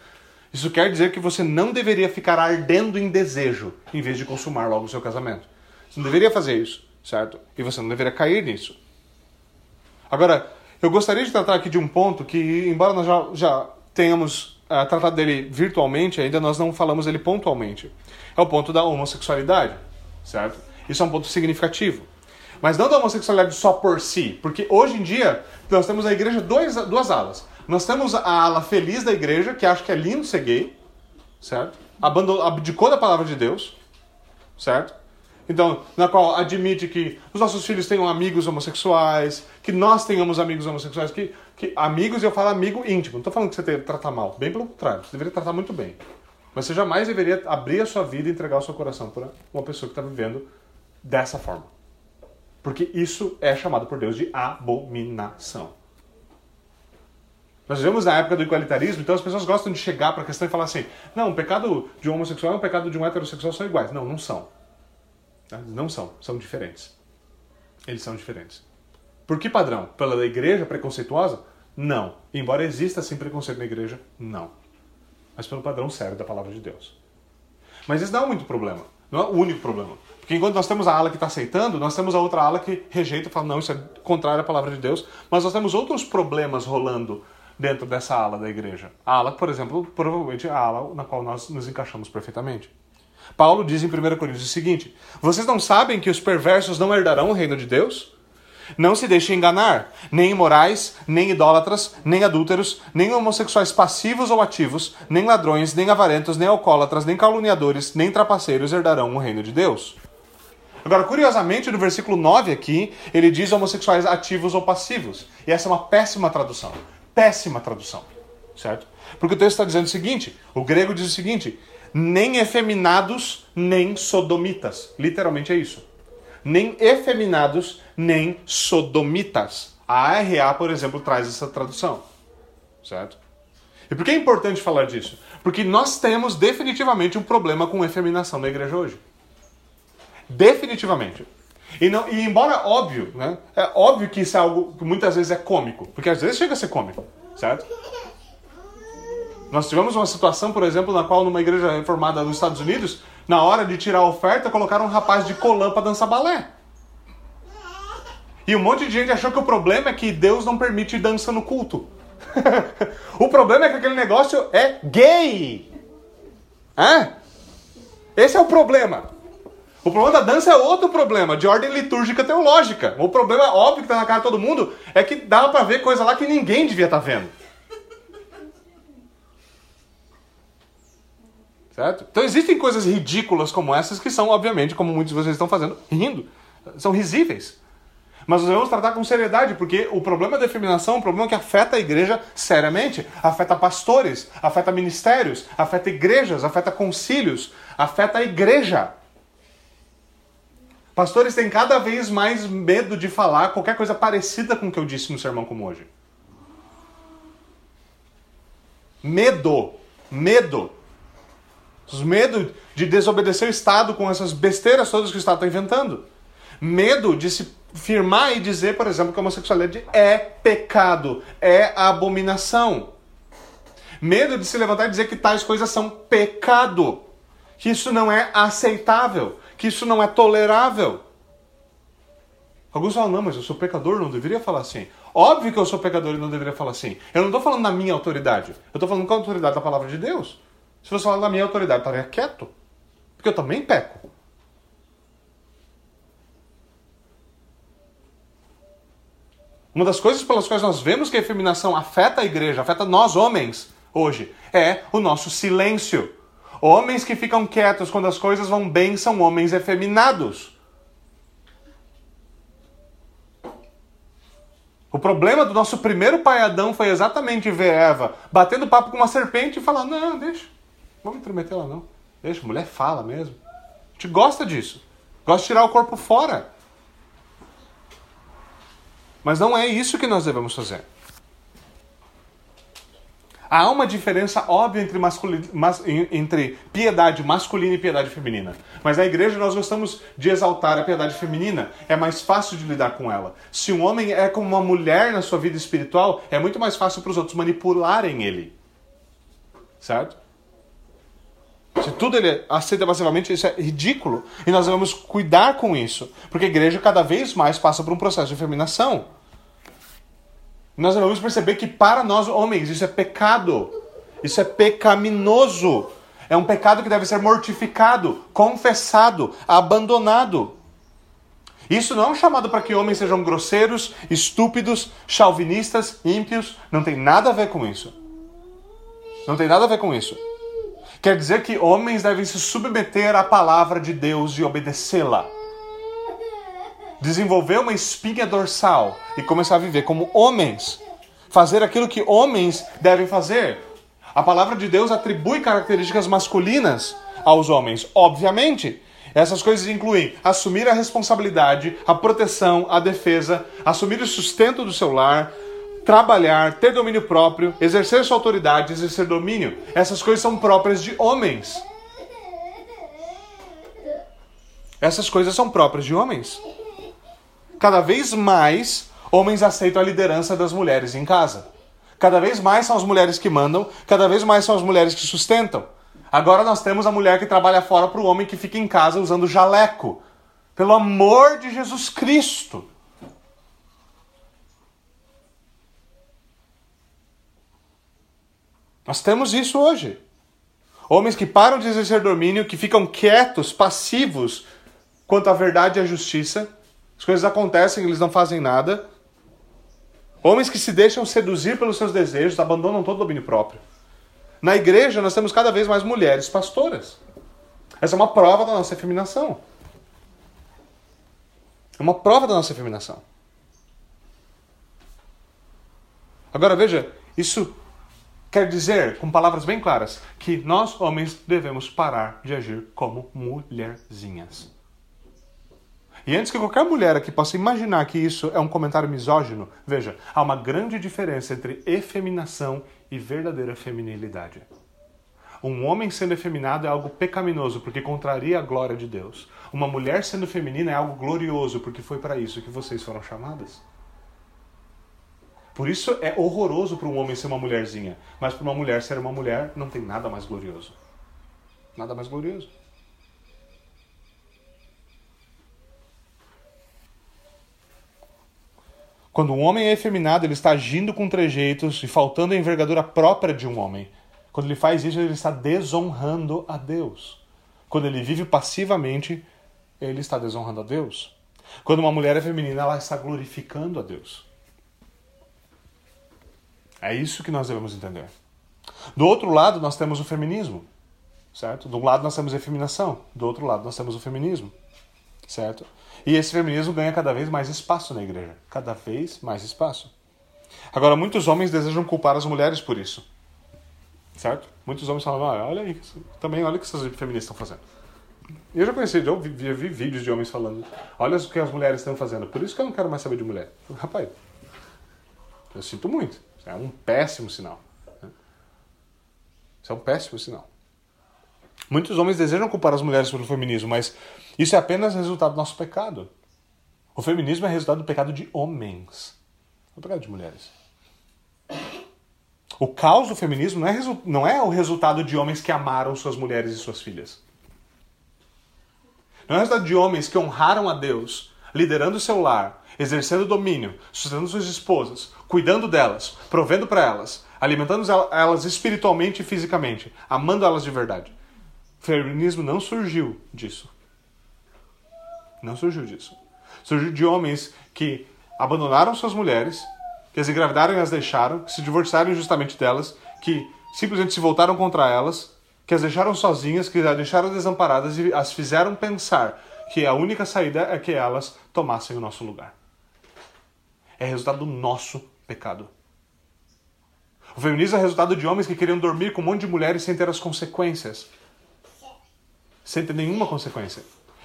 [SPEAKER 1] Isso quer dizer que você não deveria ficar ardendo em desejo em vez de consumar logo o seu casamento. Você não deveria fazer isso, certo? E você não deveria cair nisso. Agora, eu gostaria de tratar aqui de um ponto que, embora nós já, já tenhamos uh, tratado dele virtualmente, ainda nós não falamos ele pontualmente. É o ponto da homossexualidade, certo? Isso é um ponto significativo. Mas não da homossexualidade só por si, porque hoje em dia nós temos a igreja dois, duas alas. Nós temos a ala feliz da igreja, que acha que é lindo ser gay, certo? Abandonou, abdicou da palavra de Deus, certo? Então, na qual admite que os nossos filhos tenham amigos homossexuais, que nós tenhamos amigos homossexuais, que, que amigos, eu falo amigo íntimo, não estou falando que você tem que tratar mal, bem pelo contrário, você deveria tratar muito bem. Mas você jamais deveria abrir a sua vida e entregar o seu coração para uma pessoa que está vivendo dessa forma. Porque isso é chamado por Deus de abominação. Nós vivemos na época do igualitarismo, então as pessoas gostam de chegar para a questão e falar assim: não, o pecado de um homossexual e o pecado de um heterossexual são iguais. Não, não são. Não são, são diferentes. Eles são diferentes. Por que padrão? Pela igreja preconceituosa? Não. Embora exista sim preconceito na igreja, não. Mas pelo padrão sério da palavra de Deus. Mas isso não é muito problema. Não é o único problema. Porque enquanto nós temos a ala que está aceitando, nós temos a outra ala que rejeita e fala, não, isso é contrário à palavra de Deus. Mas nós temos outros problemas rolando dentro dessa ala da igreja. A ala, por exemplo, provavelmente a ala na qual nós nos encaixamos perfeitamente. Paulo diz em 1 Coríntios o seguinte: Vocês não sabem que os perversos não herdarão o reino de Deus? Não se deixem enganar, nem imorais, nem idólatras, nem adúlteros, nem homossexuais passivos ou ativos, nem ladrões, nem avarentos, nem alcoólatras, nem caluniadores, nem trapaceiros herdarão o reino de Deus. Agora, curiosamente, no versículo 9 aqui, ele diz homossexuais ativos ou passivos. E essa é uma péssima tradução. Péssima tradução. Certo? Porque o texto está dizendo o seguinte: o grego diz o seguinte: nem efeminados, nem sodomitas. Literalmente é isso. Nem efeminados, nem sodomitas. A ARA, por exemplo, traz essa tradução. Certo? E por que é importante falar disso? Porque nós temos definitivamente um problema com efeminação na igreja hoje. Definitivamente. E, não, e embora óbvio, né? É óbvio que isso é algo que muitas vezes é cômico, porque às vezes chega a ser cômico, certo? Nós tivemos uma situação, por exemplo, na qual numa igreja reformada nos Estados Unidos, na hora de tirar a oferta, colocaram um rapaz de colã para dançar balé. E um monte de gente achou que o problema é que Deus não permite dança no culto. (laughs) o problema é que aquele negócio é gay. Hã? Esse é o problema. O problema da dança é outro problema, de ordem litúrgica teológica. O problema óbvio que está na cara de todo mundo é que dá para ver coisa lá que ninguém devia estar tá vendo. Certo? Então existem coisas ridículas como essas que são, obviamente, como muitos de vocês estão fazendo, rindo. São risíveis. Mas nós vamos tratar com seriedade, porque o problema da efeminação é um problema que afeta a igreja seriamente. Afeta pastores, afeta ministérios, afeta igrejas, afeta concílios, afeta a igreja. Pastores têm cada vez mais medo de falar qualquer coisa parecida com o que eu disse no sermão como hoje. Medo. Medo. Medo de desobedecer o Estado com essas besteiras todas que o Estado está inventando. Medo de se firmar e dizer, por exemplo, que a homossexualidade é pecado, é abominação. Medo de se levantar e dizer que tais coisas são pecado, que isso não é aceitável, que isso não é tolerável. Alguns falam, não, mas eu sou pecador, não deveria falar assim. Óbvio que eu sou pecador e não deveria falar assim. Eu não estou falando na minha autoridade, eu estou falando com a autoridade da palavra de Deus. Se fosse falar da minha autoridade, estaria quieto. Porque eu também peco. Uma das coisas pelas quais nós vemos que a efeminação afeta a igreja, afeta nós homens hoje, é o nosso silêncio. Homens que ficam quietos quando as coisas vão bem são homens efeminados. O problema do nosso primeiro pai Adão foi exatamente ver Eva batendo papo com uma serpente e falar: não, deixa, vamos intrometer ela não. Deixa, mulher fala mesmo. A gente gosta disso. Gosta de tirar o corpo fora. Mas não é isso que nós devemos fazer. Há uma diferença óbvia entre, mas, entre piedade masculina e piedade feminina. Mas na igreja nós gostamos de exaltar a piedade feminina. É mais fácil de lidar com ela. Se um homem é como uma mulher na sua vida espiritual, é muito mais fácil para os outros manipularem ele. Certo? Se tudo ele aceita passivamente, isso é ridículo. E nós devemos cuidar com isso. Porque a igreja cada vez mais passa por um processo de feminação. Nós devemos perceber que para nós homens isso é pecado. Isso é pecaminoso. É um pecado que deve ser mortificado, confessado, abandonado. Isso não é um chamado para que homens sejam grosseiros, estúpidos, chauvinistas, ímpios. Não tem nada a ver com isso. Não tem nada a ver com isso. Quer dizer que homens devem se submeter à palavra de Deus e obedecê-la desenvolver uma espinha dorsal e começar a viver como homens, fazer aquilo que homens devem fazer. A palavra de Deus atribui características masculinas aos homens, obviamente. Essas coisas incluem assumir a responsabilidade, a proteção, a defesa, assumir o sustento do seu lar, trabalhar, ter domínio próprio, exercer sua autoridade, exercer domínio. Essas coisas são próprias de homens. Essas coisas são próprias de homens cada vez mais homens aceitam a liderança das mulheres em casa. Cada vez mais são as mulheres que mandam, cada vez mais são as mulheres que sustentam. Agora nós temos a mulher que trabalha fora para o homem que fica em casa usando jaleco. Pelo amor de Jesus Cristo. Nós temos isso hoje. Homens que param de exercer domínio, que ficam quietos, passivos quanto à verdade e à justiça, as coisas acontecem, eles não fazem nada. Homens que se deixam seduzir pelos seus desejos, abandonam todo o domínio próprio. Na igreja, nós temos cada vez mais mulheres pastoras. Essa é uma prova da nossa efeminação. É uma prova da nossa efeminação. Agora veja, isso quer dizer, com palavras bem claras, que nós, homens, devemos parar de agir como mulherzinhas. E antes que qualquer mulher aqui possa imaginar que isso é um comentário misógino, veja, há uma grande diferença entre efeminação e verdadeira feminilidade. Um homem sendo efeminado é algo pecaminoso, porque contraria a glória de Deus. Uma mulher sendo feminina é algo glorioso, porque foi para isso que vocês foram chamadas. Por isso é horroroso para um homem ser uma mulherzinha, mas para uma mulher ser uma mulher não tem nada mais glorioso. Nada mais glorioso. Quando um homem é efeminado, ele está agindo com trejeitos e faltando a envergadura própria de um homem. Quando ele faz isso, ele está desonrando a Deus. Quando ele vive passivamente, ele está desonrando a Deus. Quando uma mulher é feminina, ela está glorificando a Deus. É isso que nós devemos entender. Do outro lado, nós temos o feminismo, certo? Do lado nós temos a efeminação, do outro lado nós temos o feminismo, certo? E esse feminismo ganha cada vez mais espaço na igreja, cada vez mais espaço. Agora, muitos homens desejam culpar as mulheres por isso, certo? Muitos homens falam, ah, olha aí, também olha o que essas feministas estão fazendo. Eu já conheci, já vi, vi, vi vídeos de homens falando, olha o que as mulheres estão fazendo, por isso que eu não quero mais saber de mulher. Rapaz, eu sinto muito. É um péssimo sinal. Isso é um péssimo sinal. Muitos homens desejam culpar as mulheres pelo feminismo, mas isso é apenas resultado do nosso pecado. O feminismo é resultado do pecado de homens, não é pecado de mulheres. O caos do feminismo não é, não é o resultado de homens que amaram suas mulheres e suas filhas. Não é o resultado de homens que honraram a Deus, liderando o seu lar, exercendo domínio, sustentando suas esposas, cuidando delas, provendo para elas, alimentando elas espiritualmente e fisicamente, amando elas de verdade. O feminismo não surgiu disso. Não surgiu disso. Surgiu de homens que abandonaram suas mulheres, que as engravidaram e as deixaram, que se divorciaram injustamente delas, que simplesmente se voltaram contra elas, que as deixaram sozinhas, que as deixaram desamparadas e as fizeram pensar que a única saída é que elas tomassem o nosso lugar é resultado do nosso pecado. O feminismo é resultado de homens que queriam dormir com um monte de mulheres sem ter as consequências. Sem ter nenhuma consequência.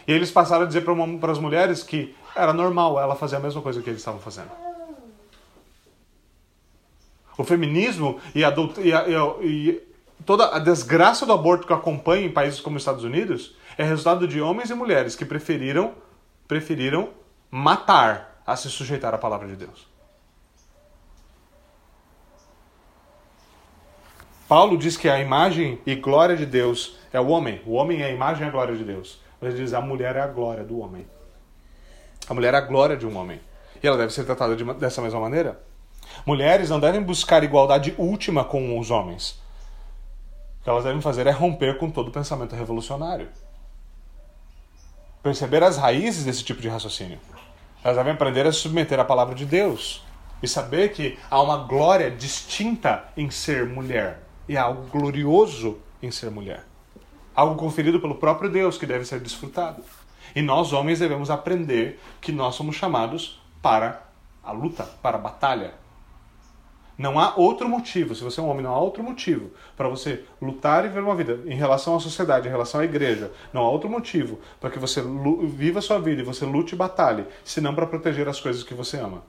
[SPEAKER 1] E eles passaram a dizer para as mulheres que era normal ela fazer a mesma coisa que eles estavam fazendo. O feminismo e, a, e, a, e toda a desgraça do aborto que acompanha em países como os Estados Unidos é resultado de homens e mulheres que preferiram, preferiram matar a se sujeitar à palavra de Deus. Paulo diz que a imagem e glória de Deus é o homem. O homem é a imagem e a glória de Deus. Mas ele diz a mulher é a glória do homem. A mulher é a glória de um homem. E ela deve ser tratada de, dessa mesma maneira. Mulheres não devem buscar igualdade última com os homens. O que elas devem fazer é romper com todo o pensamento revolucionário. Perceber as raízes desse tipo de raciocínio. Elas devem aprender a submeter à palavra de Deus e saber que há uma glória distinta em ser mulher e há algo glorioso em ser mulher. Algo conferido pelo próprio Deus que deve ser desfrutado. E nós, homens, devemos aprender que nós somos chamados para a luta, para a batalha, não há outro motivo, se você é um homem, não há outro motivo para você lutar e viver uma vida em relação à sociedade, em relação à igreja. Não há outro motivo para que você viva a sua vida e você lute e batalhe, senão para proteger as coisas que você ama.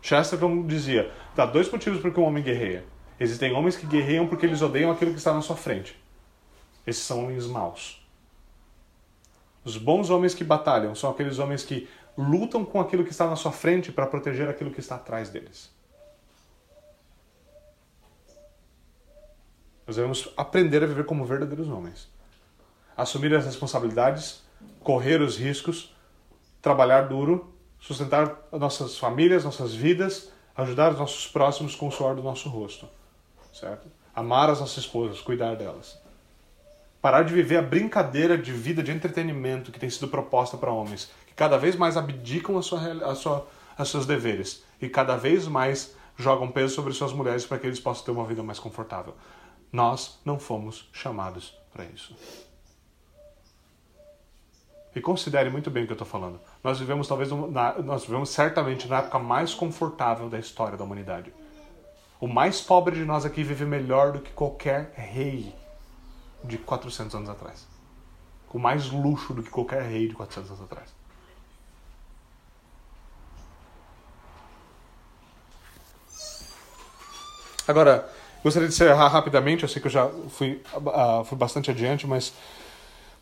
[SPEAKER 1] Chesterton dizia: dá dois motivos para que um homem guerreia. Existem homens que guerreiam porque eles odeiam aquilo que está na sua frente. Esses são homens maus. Os bons homens que batalham são aqueles homens que lutam com aquilo que está na sua frente para proteger aquilo que está atrás deles. Nós devemos aprender a viver como verdadeiros homens. Assumir as responsabilidades, correr os riscos, trabalhar duro, sustentar nossas famílias, nossas vidas, ajudar os nossos próximos com o suor do nosso rosto. Certo? Amar as nossas esposas, cuidar delas. Parar de viver a brincadeira de vida de entretenimento que tem sido proposta para homens, que cada vez mais abdicam a sua, a sua, seus deveres e cada vez mais jogam peso sobre suas mulheres para que eles possam ter uma vida mais confortável. Nós não fomos chamados para isso. E considere muito bem o que eu estou falando. Nós vivemos talvez na, nós vivemos certamente na época mais confortável da história da humanidade. O mais pobre de nós aqui vive melhor do que qualquer rei de 400 anos atrás. Com mais luxo do que qualquer rei de 400 anos atrás. Agora, Gostaria de encerrar rapidamente, eu sei que eu já fui, uh, fui bastante adiante, mas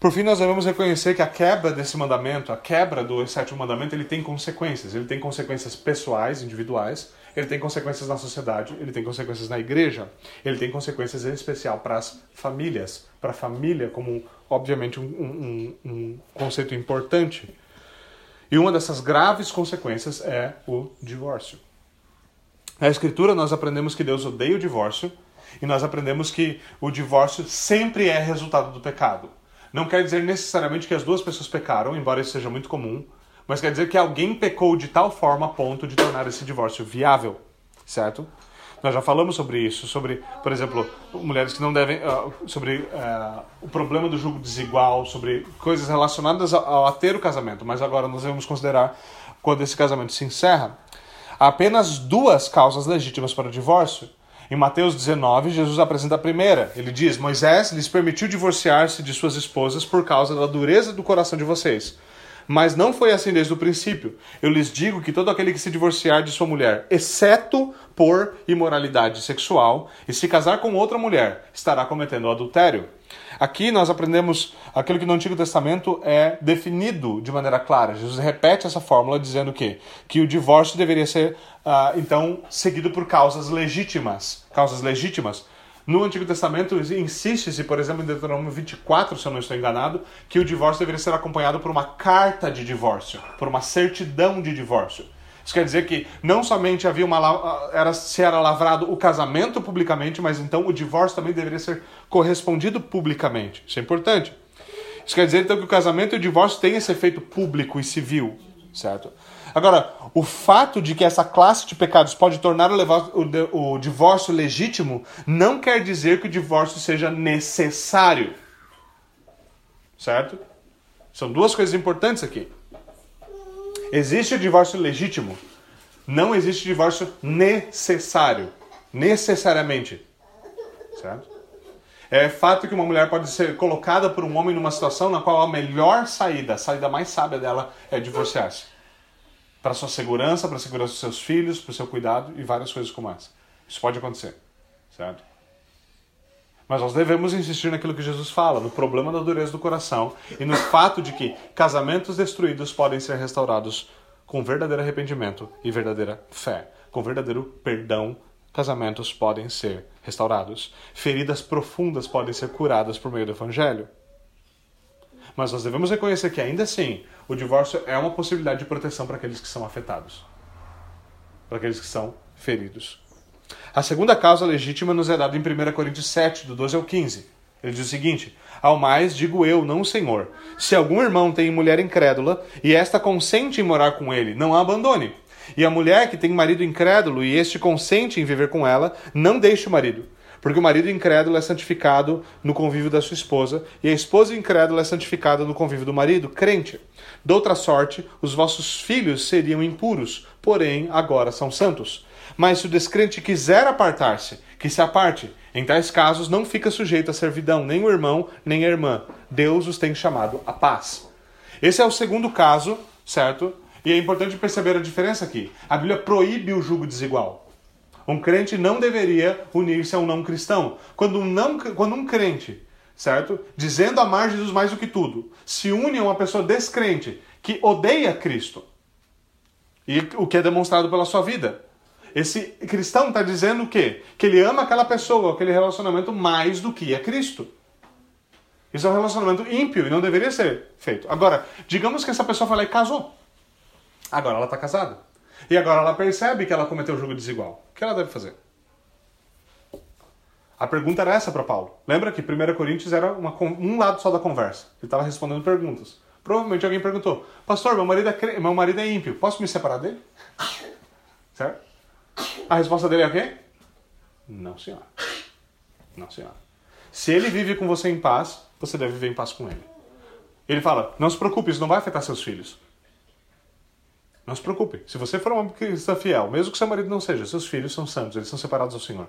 [SPEAKER 1] por fim nós devemos reconhecer que a quebra desse mandamento, a quebra do sétimo mandamento, ele tem consequências. Ele tem consequências pessoais, individuais, ele tem consequências na sociedade, ele tem consequências na igreja, ele tem consequências em especial para as famílias, para a família como, obviamente, um, um, um conceito importante. E uma dessas graves consequências é o divórcio. Na Escritura, nós aprendemos que Deus odeia o divórcio e nós aprendemos que o divórcio sempre é resultado do pecado. Não quer dizer necessariamente que as duas pessoas pecaram, embora isso seja muito comum, mas quer dizer que alguém pecou de tal forma a ponto de tornar esse divórcio viável, certo? Nós já falamos sobre isso, sobre, por exemplo, mulheres que não devem. Uh, sobre uh, o problema do julgo desigual, sobre coisas relacionadas ao, a ter o casamento, mas agora nós devemos considerar quando esse casamento se encerra. Há apenas duas causas legítimas para o divórcio. Em Mateus 19, Jesus apresenta a primeira. Ele diz: Moisés lhes permitiu divorciar-se de suas esposas por causa da dureza do coração de vocês. Mas não foi assim desde o princípio. Eu lhes digo que todo aquele que se divorciar de sua mulher, exceto por imoralidade sexual, e se casar com outra mulher, estará cometendo adultério. Aqui nós aprendemos aquilo que no Antigo Testamento é definido de maneira clara. Jesus repete essa fórmula dizendo que, que o divórcio deveria ser, uh, então, seguido por causas legítimas. Causas legítimas. No Antigo Testamento insiste-se, por exemplo, em Deuteronômio 24, se eu não estou enganado, que o divórcio deveria ser acompanhado por uma carta de divórcio, por uma certidão de divórcio. Isso quer dizer que não somente havia uma era se era lavrado o casamento publicamente, mas então o divórcio também deveria ser correspondido publicamente. Isso é importante. Isso quer dizer então que o casamento e o divórcio têm esse efeito público e civil, certo? Agora, o fato de que essa classe de pecados pode tornar o, o divórcio legítimo não quer dizer que o divórcio seja necessário. Certo? São duas coisas importantes aqui. Existe o divórcio legítimo, não existe divórcio necessário. Necessariamente. Certo? É fato que uma mulher pode ser colocada por um homem numa situação na qual a melhor saída, a saída mais sábia dela é divorciar-se para sua segurança, para a segurança dos seus filhos, para o seu cuidado e várias coisas como essa. Isso pode acontecer, certo? Mas nós devemos insistir naquilo que Jesus fala, no problema da dureza do coração e no fato de que casamentos destruídos podem ser restaurados com verdadeiro arrependimento e verdadeira fé. Com verdadeiro perdão, casamentos podem ser restaurados. Feridas profundas podem ser curadas por meio do evangelho. Mas nós devemos reconhecer que ainda assim o divórcio é uma possibilidade de proteção para aqueles que são afetados, para aqueles que são feridos. A segunda causa legítima nos é dada em 1 Coríntios 7, do 12 ao 15. Ele diz o seguinte: Ao mais digo eu, não o Senhor. Se algum irmão tem mulher incrédula e esta consente em morar com ele, não a abandone. E a mulher que tem marido incrédulo e este consente em viver com ela, não deixe o marido. Porque o marido incrédulo é santificado no convívio da sua esposa, e a esposa incrédula é santificada no convívio do marido, crente. Outra sorte, os vossos filhos seriam impuros, porém agora são santos. Mas se o descrente quiser apartar-se, que se aparte. Em tais casos não fica sujeito à servidão, nem o irmão, nem a irmã. Deus os tem chamado à paz. Esse é o segundo caso, certo? E é importante perceber a diferença aqui. A Bíblia proíbe o jugo desigual. Um crente não deveria unir-se a um não cristão. Quando um, não, quando um crente, certo? Dizendo amar Jesus mais do que tudo, se une a uma pessoa descrente que odeia Cristo, e o que é demonstrado pela sua vida. Esse cristão está dizendo o quê? Que ele ama aquela pessoa, aquele relacionamento mais do que a Cristo. Isso é um relacionamento ímpio e não deveria ser feito. Agora, digamos que essa pessoa lá e casou. Agora ela está casada. E agora ela percebe que ela cometeu jogo desigual. O que ela deve fazer? A pergunta era essa para Paulo. Lembra que 1 Coríntios era uma, um lado só da conversa. Ele estava respondendo perguntas. Provavelmente alguém perguntou: Pastor, meu marido, é, meu marido é ímpio, posso me separar dele? (laughs) Certo? A resposta dele é o quê? Não, senhora. Não, senhora. Se ele vive com você em paz, você deve viver em paz com ele. Ele fala: Não se preocupe, isso não vai afetar seus filhos. Não se preocupe. Se você for uma cristã fiel, mesmo que seu marido não seja, seus filhos são santos, eles são separados ao Senhor.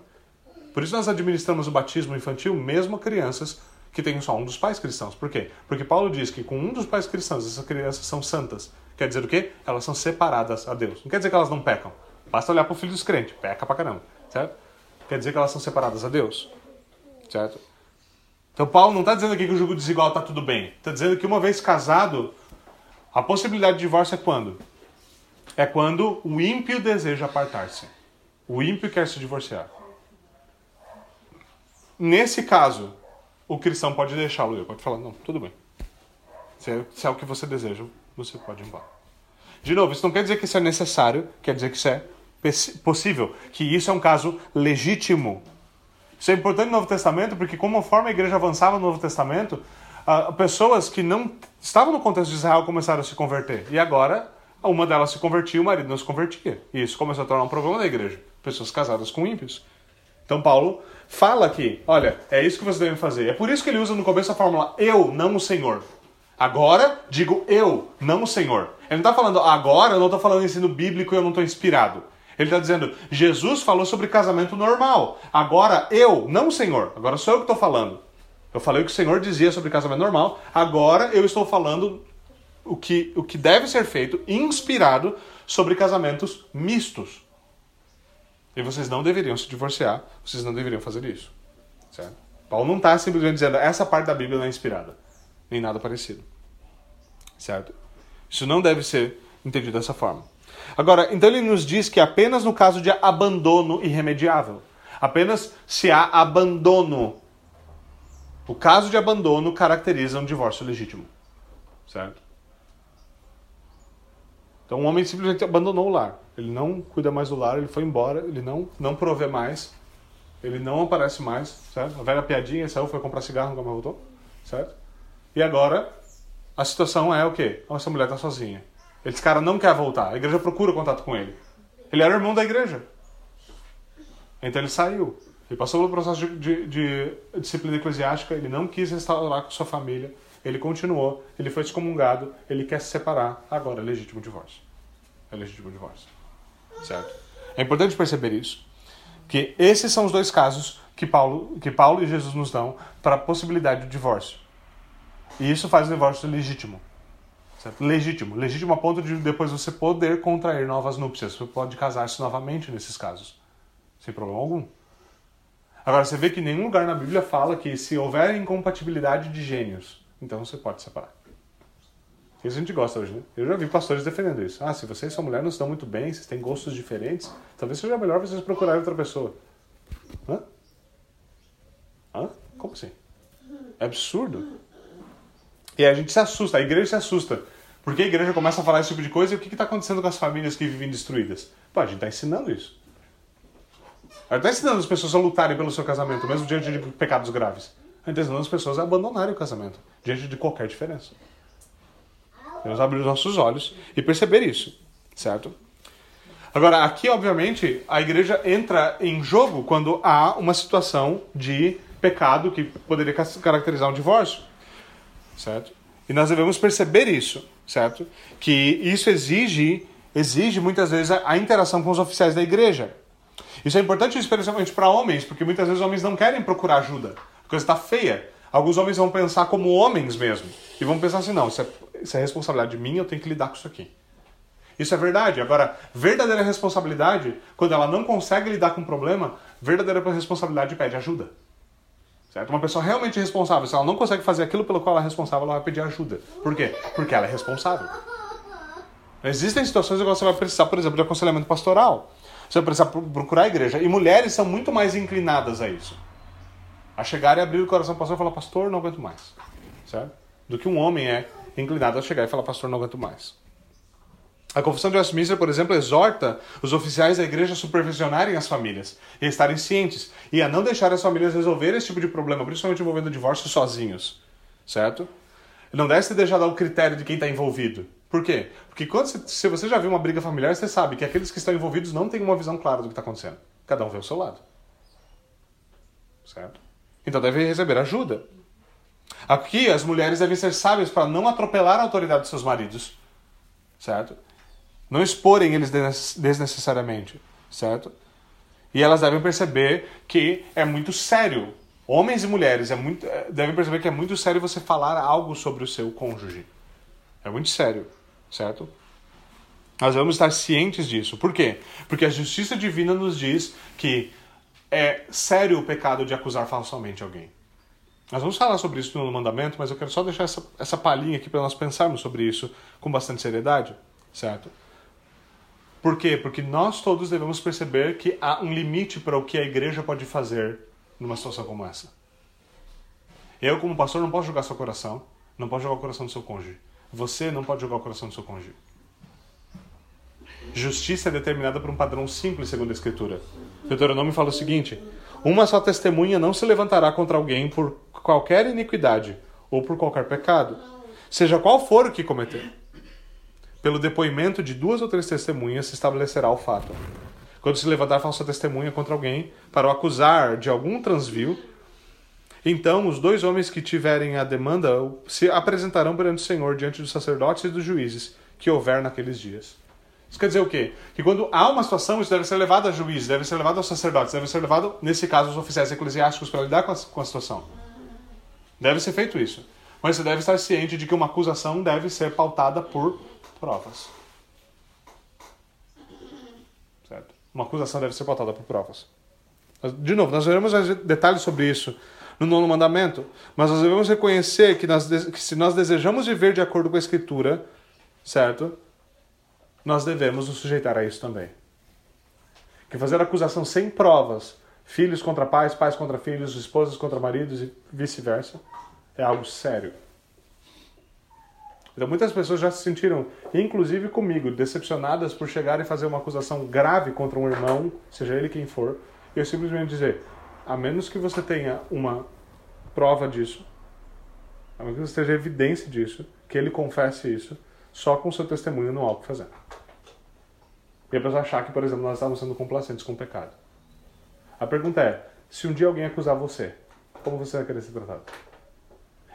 [SPEAKER 1] Por isso nós administramos o batismo infantil mesmo a crianças que têm só um dos pais cristãos. Por quê? Porque Paulo diz que com um dos pais cristãos essas crianças são santas. Quer dizer o quê? Elas são separadas a Deus. Não quer dizer que elas não pecam. Basta olhar para o filho dos crentes. Peca pra caramba. Certo? quer dizer que elas são separadas a Deus. Certo? Então Paulo não está dizendo aqui que o jugo desigual está tudo bem. Está dizendo que uma vez casado, a possibilidade de divórcio é quando? É quando o ímpio deseja apartar-se. O ímpio quer se divorciar. Nesse caso, o cristão pode deixá-lo ir, pode falar, não, tudo bem. Se é, se é o que você deseja, você pode ir embora. De novo, isso não quer dizer que isso é necessário, quer dizer que isso é possível, que isso é um caso legítimo. Isso é importante no Novo Testamento, porque conforme a igreja avançava no Novo Testamento, uh, pessoas que não estavam no contexto de Israel começaram a se converter. E agora, uma delas se convertia e o marido não se convertia. E isso começou a tornar um problema na igreja. Pessoas casadas com ímpios. Então Paulo fala aqui, olha, é isso que vocês devem fazer. É por isso que ele usa no começo a fórmula eu, não o Senhor. Agora digo eu, não o Senhor. Ele não está falando agora, eu não estou falando ensino bíblico eu não estou inspirado. Ele está dizendo, Jesus falou sobre casamento normal. Agora eu, não o Senhor. Agora sou eu que estou falando. Eu falei o que o Senhor dizia sobre casamento normal. Agora eu estou falando o que, o que deve ser feito, inspirado sobre casamentos mistos. E vocês não deveriam se divorciar, vocês não deveriam fazer isso. Certo? Paulo não está simplesmente dizendo essa parte da Bíblia não é inspirada, nem nada parecido. Certo? Isso não deve ser entendido dessa forma. Agora, então ele nos diz que apenas no caso de abandono irremediável, apenas se há abandono, o caso de abandono caracteriza um divórcio legítimo. Certo? Então um homem simplesmente abandonou o lar. Ele não cuida mais do lar, ele foi embora, ele não, não provê mais, ele não aparece mais, certo? A velha piadinha saiu, foi comprar cigarro, nunca mais voltou, certo? E agora, a situação é o quê? Essa mulher está sozinha. Esse cara não quer voltar, a igreja procura contato com ele. Ele era irmão da igreja. Então ele saiu. Ele passou pelo processo de, de, de disciplina eclesiástica, ele não quis restaurar com sua família, ele continuou, ele foi excomungado, ele quer se separar, agora é legítimo divórcio. É legítimo divórcio. Certo? É importante perceber isso. Que esses são os dois casos que Paulo, que Paulo e Jesus nos dão para a possibilidade de divórcio. E isso faz o divórcio legítimo. Certo? Legítimo. Legítimo a ponto de depois você poder contrair novas núpcias. Você pode casar-se novamente nesses casos. Sem problema algum. Agora, você vê que nenhum lugar na Bíblia fala que se houver incompatibilidade de gênios, então você pode separar. Isso a gente gosta hoje, né? Eu já vi pastores defendendo isso. Ah, se vocês são mulher, não se muito bem, vocês têm gostos diferentes, talvez seja melhor vocês procurarem outra pessoa. Hã? Hã? Como assim? É absurdo. E a gente se assusta, a igreja se assusta. Porque a igreja começa a falar esse tipo de coisa e o que está acontecendo com as famílias que vivem destruídas? Pô, a gente está ensinando isso. A gente está ensinando as pessoas a lutarem pelo seu casamento, mesmo diante de pecados graves. A gente está ensinando as pessoas a abandonarem o casamento, diante de qualquer diferença. Devemos abrir os nossos olhos e perceber isso, certo? Agora, aqui, obviamente, a igreja entra em jogo quando há uma situação de pecado que poderia caracterizar um divórcio, certo? E nós devemos perceber isso, certo? Que isso exige, exige muitas vezes a, a interação com os oficiais da igreja. Isso é importante especialmente para homens, porque muitas vezes homens não querem procurar ajuda. A coisa está feia. Alguns homens vão pensar como homens mesmo. E vão pensar assim, não, isso é, isso é responsabilidade minha, eu tenho que lidar com isso aqui. Isso é verdade. Agora, verdadeira responsabilidade, quando ela não consegue lidar com o um problema, verdadeira responsabilidade pede ajuda. Certo? Uma pessoa realmente responsável, se ela não consegue fazer aquilo pelo qual ela é responsável, ela vai pedir ajuda. Por quê? Porque ela é responsável. Existem situações em que você vai precisar, por exemplo, de aconselhamento pastoral. Você vai precisar procurar a igreja. E mulheres são muito mais inclinadas a isso a chegar e abrir o coração para o pastor e falar, pastor, não aguento mais. Certo? Do que um homem é inclinado a chegar e falar, pastor, não aguento mais. A Confissão de Westminster, por exemplo, exorta os oficiais da igreja a supervisionarem as famílias e a estarem cientes e a não deixar as famílias resolver esse tipo de problema, principalmente envolvendo o divórcio, sozinhos. Certo? Não deve ser deixado ao critério de quem está envolvido. Por quê? Porque quando você, se você já viu uma briga familiar, você sabe que aqueles que estão envolvidos não têm uma visão clara do que está acontecendo. Cada um vê o seu lado. Certo? Então deve receber ajuda. Aqui as mulheres devem ser sábias para não atropelar a autoridade de seus maridos, certo? Não exporem eles desnecessariamente, certo? E elas devem perceber que é muito sério. Homens e mulheres é muito, é, devem perceber que é muito sério você falar algo sobre o seu cônjuge. É muito sério, certo? Nós vamos estar cientes disso. Por quê? Porque a justiça divina nos diz que é sério o pecado de acusar falsamente alguém. Nós vamos falar sobre isso no mandamento, mas eu quero só deixar essa, essa palhinha aqui para nós pensarmos sobre isso com bastante seriedade, certo? Por quê? Porque nós todos devemos perceber que há um limite para o que a igreja pode fazer numa situação como essa. Eu, como pastor, não posso julgar seu coração, não posso julgar o coração do seu cônjuge. Você não pode julgar o coração do seu cônjuge. Justiça é determinada por um padrão simples, segundo a Escritura. Deuteronômio fala o seguinte: Uma só testemunha não se levantará contra alguém por qualquer iniquidade ou por qualquer pecado, seja qual for o que cometer. Pelo depoimento de duas ou três testemunhas se estabelecerá o fato. Quando se levantar falsa testemunha contra alguém para o acusar de algum transvio, então os dois homens que tiverem a demanda se apresentarão perante o Senhor diante dos sacerdotes e dos juízes que houver naqueles dias. Isso quer dizer o quê? Que quando há uma situação, isso deve ser levado a juízes, deve ser levado aos sacerdotes, deve ser levado, nesse caso, aos oficiais eclesiásticos para lidar com a, com a situação. Deve ser feito isso. Mas você deve estar ciente de que uma acusação deve ser pautada por provas. Certo? Uma acusação deve ser pautada por provas. De novo, nós veremos detalhes sobre isso no nono mandamento, mas nós devemos reconhecer que, nós, que se nós desejamos viver de acordo com a Escritura, certo? nós devemos nos sujeitar a isso também. Que fazer acusação sem provas, filhos contra pais, pais contra filhos, esposas contra maridos e vice-versa, é algo sério. Então muitas pessoas já se sentiram, inclusive comigo, decepcionadas por chegar e fazer uma acusação grave contra um irmão, seja ele quem for, e eu simplesmente dizer, a menos que você tenha uma prova disso, a menos que você tenha evidência disso, que ele confesse isso, só com seu testemunho não há o que fazer. E a pessoa achar que, por exemplo, nós estamos sendo complacentes com o pecado. A pergunta é: se um dia alguém acusar você, como você vai querer ser tratado?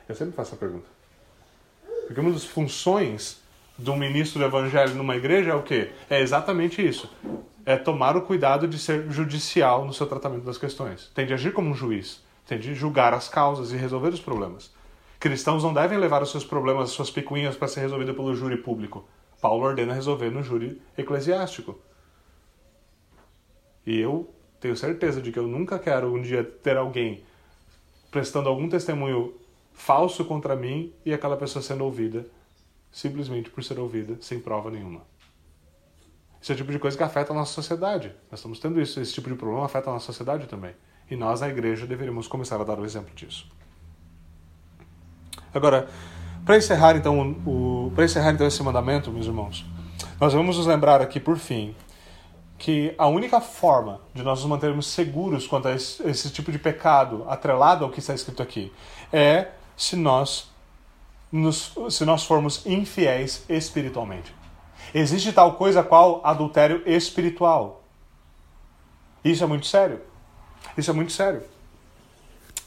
[SPEAKER 1] Eu sempre faço essa pergunta. Porque uma das funções um ministro do evangelho numa igreja é o quê? É exatamente isso. É tomar o cuidado de ser judicial no seu tratamento das questões. Tem de agir como um juiz. Tem de julgar as causas e resolver os problemas. Cristãos não devem levar os seus problemas, as suas picuinhas para ser resolvidas pelo júri público. Paulo ordena resolver no júri eclesiástico. E eu tenho certeza de que eu nunca quero um dia ter alguém prestando algum testemunho falso contra mim e aquela pessoa sendo ouvida simplesmente por ser ouvida sem prova nenhuma. Esse é o tipo de coisa que afeta a nossa sociedade. Nós estamos tendo isso, esse tipo de problema afeta a nossa sociedade também. E nós, na igreja, deveríamos começar a dar o exemplo disso. Agora, para encerrar então o, para encerrar então esse mandamento, meus irmãos, nós vamos nos lembrar aqui por fim que a única forma de nós nos mantermos seguros quanto a esse, esse tipo de pecado atrelado ao que está escrito aqui é se nós nos, se nós formos infiéis espiritualmente. Existe tal coisa qual adultério espiritual. Isso é muito sério. Isso é muito sério.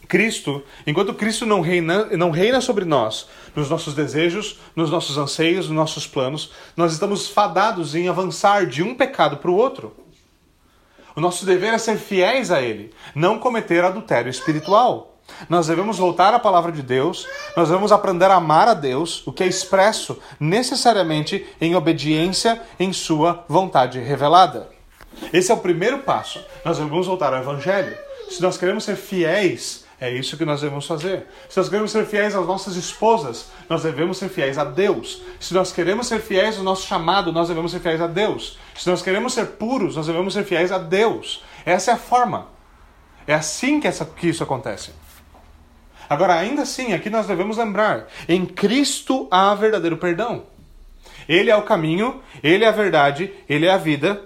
[SPEAKER 1] Cristo, enquanto Cristo não reina, não reina sobre nós, nos nossos desejos, nos nossos anseios, nos nossos planos, nós estamos fadados em avançar de um pecado para o outro. O nosso dever é ser fiéis a Ele, não cometer adultério espiritual. Nós devemos voltar à palavra de Deus, nós devemos aprender a amar a Deus, o que é expresso necessariamente em obediência em Sua vontade revelada. Esse é o primeiro passo. Nós devemos voltar ao Evangelho. Se nós queremos ser fiéis é isso que nós devemos fazer. Se nós queremos ser fiéis às nossas esposas, nós devemos ser fiéis a Deus. Se nós queremos ser fiéis ao nosso chamado, nós devemos ser fiéis a Deus. Se nós queremos ser puros, nós devemos ser fiéis a Deus. Essa é a forma. É assim que, essa, que isso acontece. Agora, ainda assim, aqui nós devemos lembrar: em Cristo há verdadeiro perdão. Ele é o caminho, ele é a verdade, ele é a vida.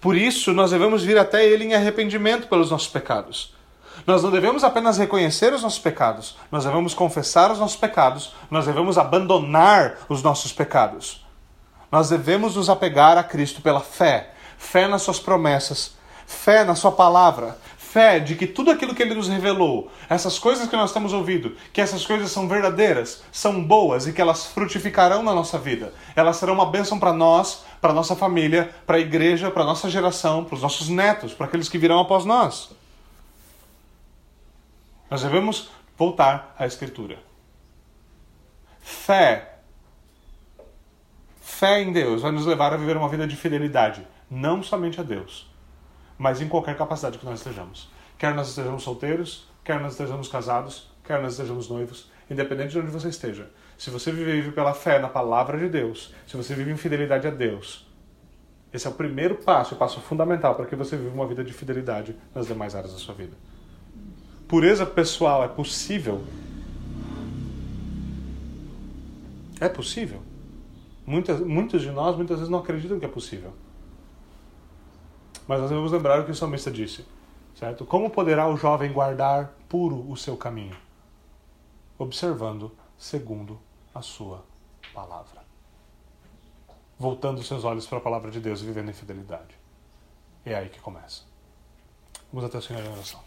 [SPEAKER 1] Por isso, nós devemos vir até ele em arrependimento pelos nossos pecados. Nós não devemos apenas reconhecer os nossos pecados, nós devemos confessar os nossos pecados, nós devemos abandonar os nossos pecados. Nós devemos nos apegar a Cristo pela fé, fé nas suas promessas, fé na sua palavra, fé de que tudo aquilo que ele nos revelou, essas coisas que nós temos ouvido, que essas coisas são verdadeiras, são boas e que elas frutificarão na nossa vida. Elas serão uma bênção para nós, para nossa família, para a igreja, para nossa geração, para os nossos netos, para aqueles que virão após nós. Nós devemos voltar à Escritura. Fé. Fé em Deus vai nos levar a viver uma vida de fidelidade, não somente a Deus, mas em qualquer capacidade que nós estejamos. Quer nós estejamos solteiros, quer nós estejamos casados, quer nós estejamos noivos, independente de onde você esteja. Se você vive pela fé na palavra de Deus, se você vive em fidelidade a Deus, esse é o primeiro passo, o passo fundamental para que você viva uma vida de fidelidade nas demais áreas da sua vida. Pureza pessoal é possível? É possível. Muitas, muitos de nós muitas vezes não acreditam que é possível. Mas nós devemos lembrar o que o salmista disse, certo? Como poderá o jovem guardar puro o seu caminho? Observando segundo a sua palavra. Voltando seus olhos para a palavra de Deus e vivendo em fidelidade. É aí que começa. Vamos até o Senhor em oração.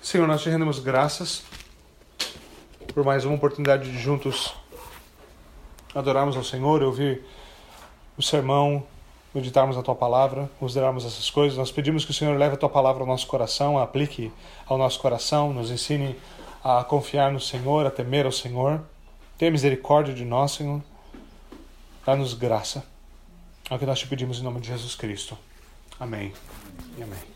[SPEAKER 1] Senhor, nós te rendemos graças por mais uma oportunidade de juntos adorarmos ao Senhor, ouvir o sermão, meditarmos a tua palavra, considerarmos essas coisas. Nós pedimos que o Senhor leve a tua palavra ao nosso coração, aplique ao nosso coração, nos ensine a confiar no Senhor, a temer ao Senhor. Tenha misericórdia de nós, Senhor. Dá-nos graça. É o que nós te pedimos em nome de Jesus Cristo. Amém e amém.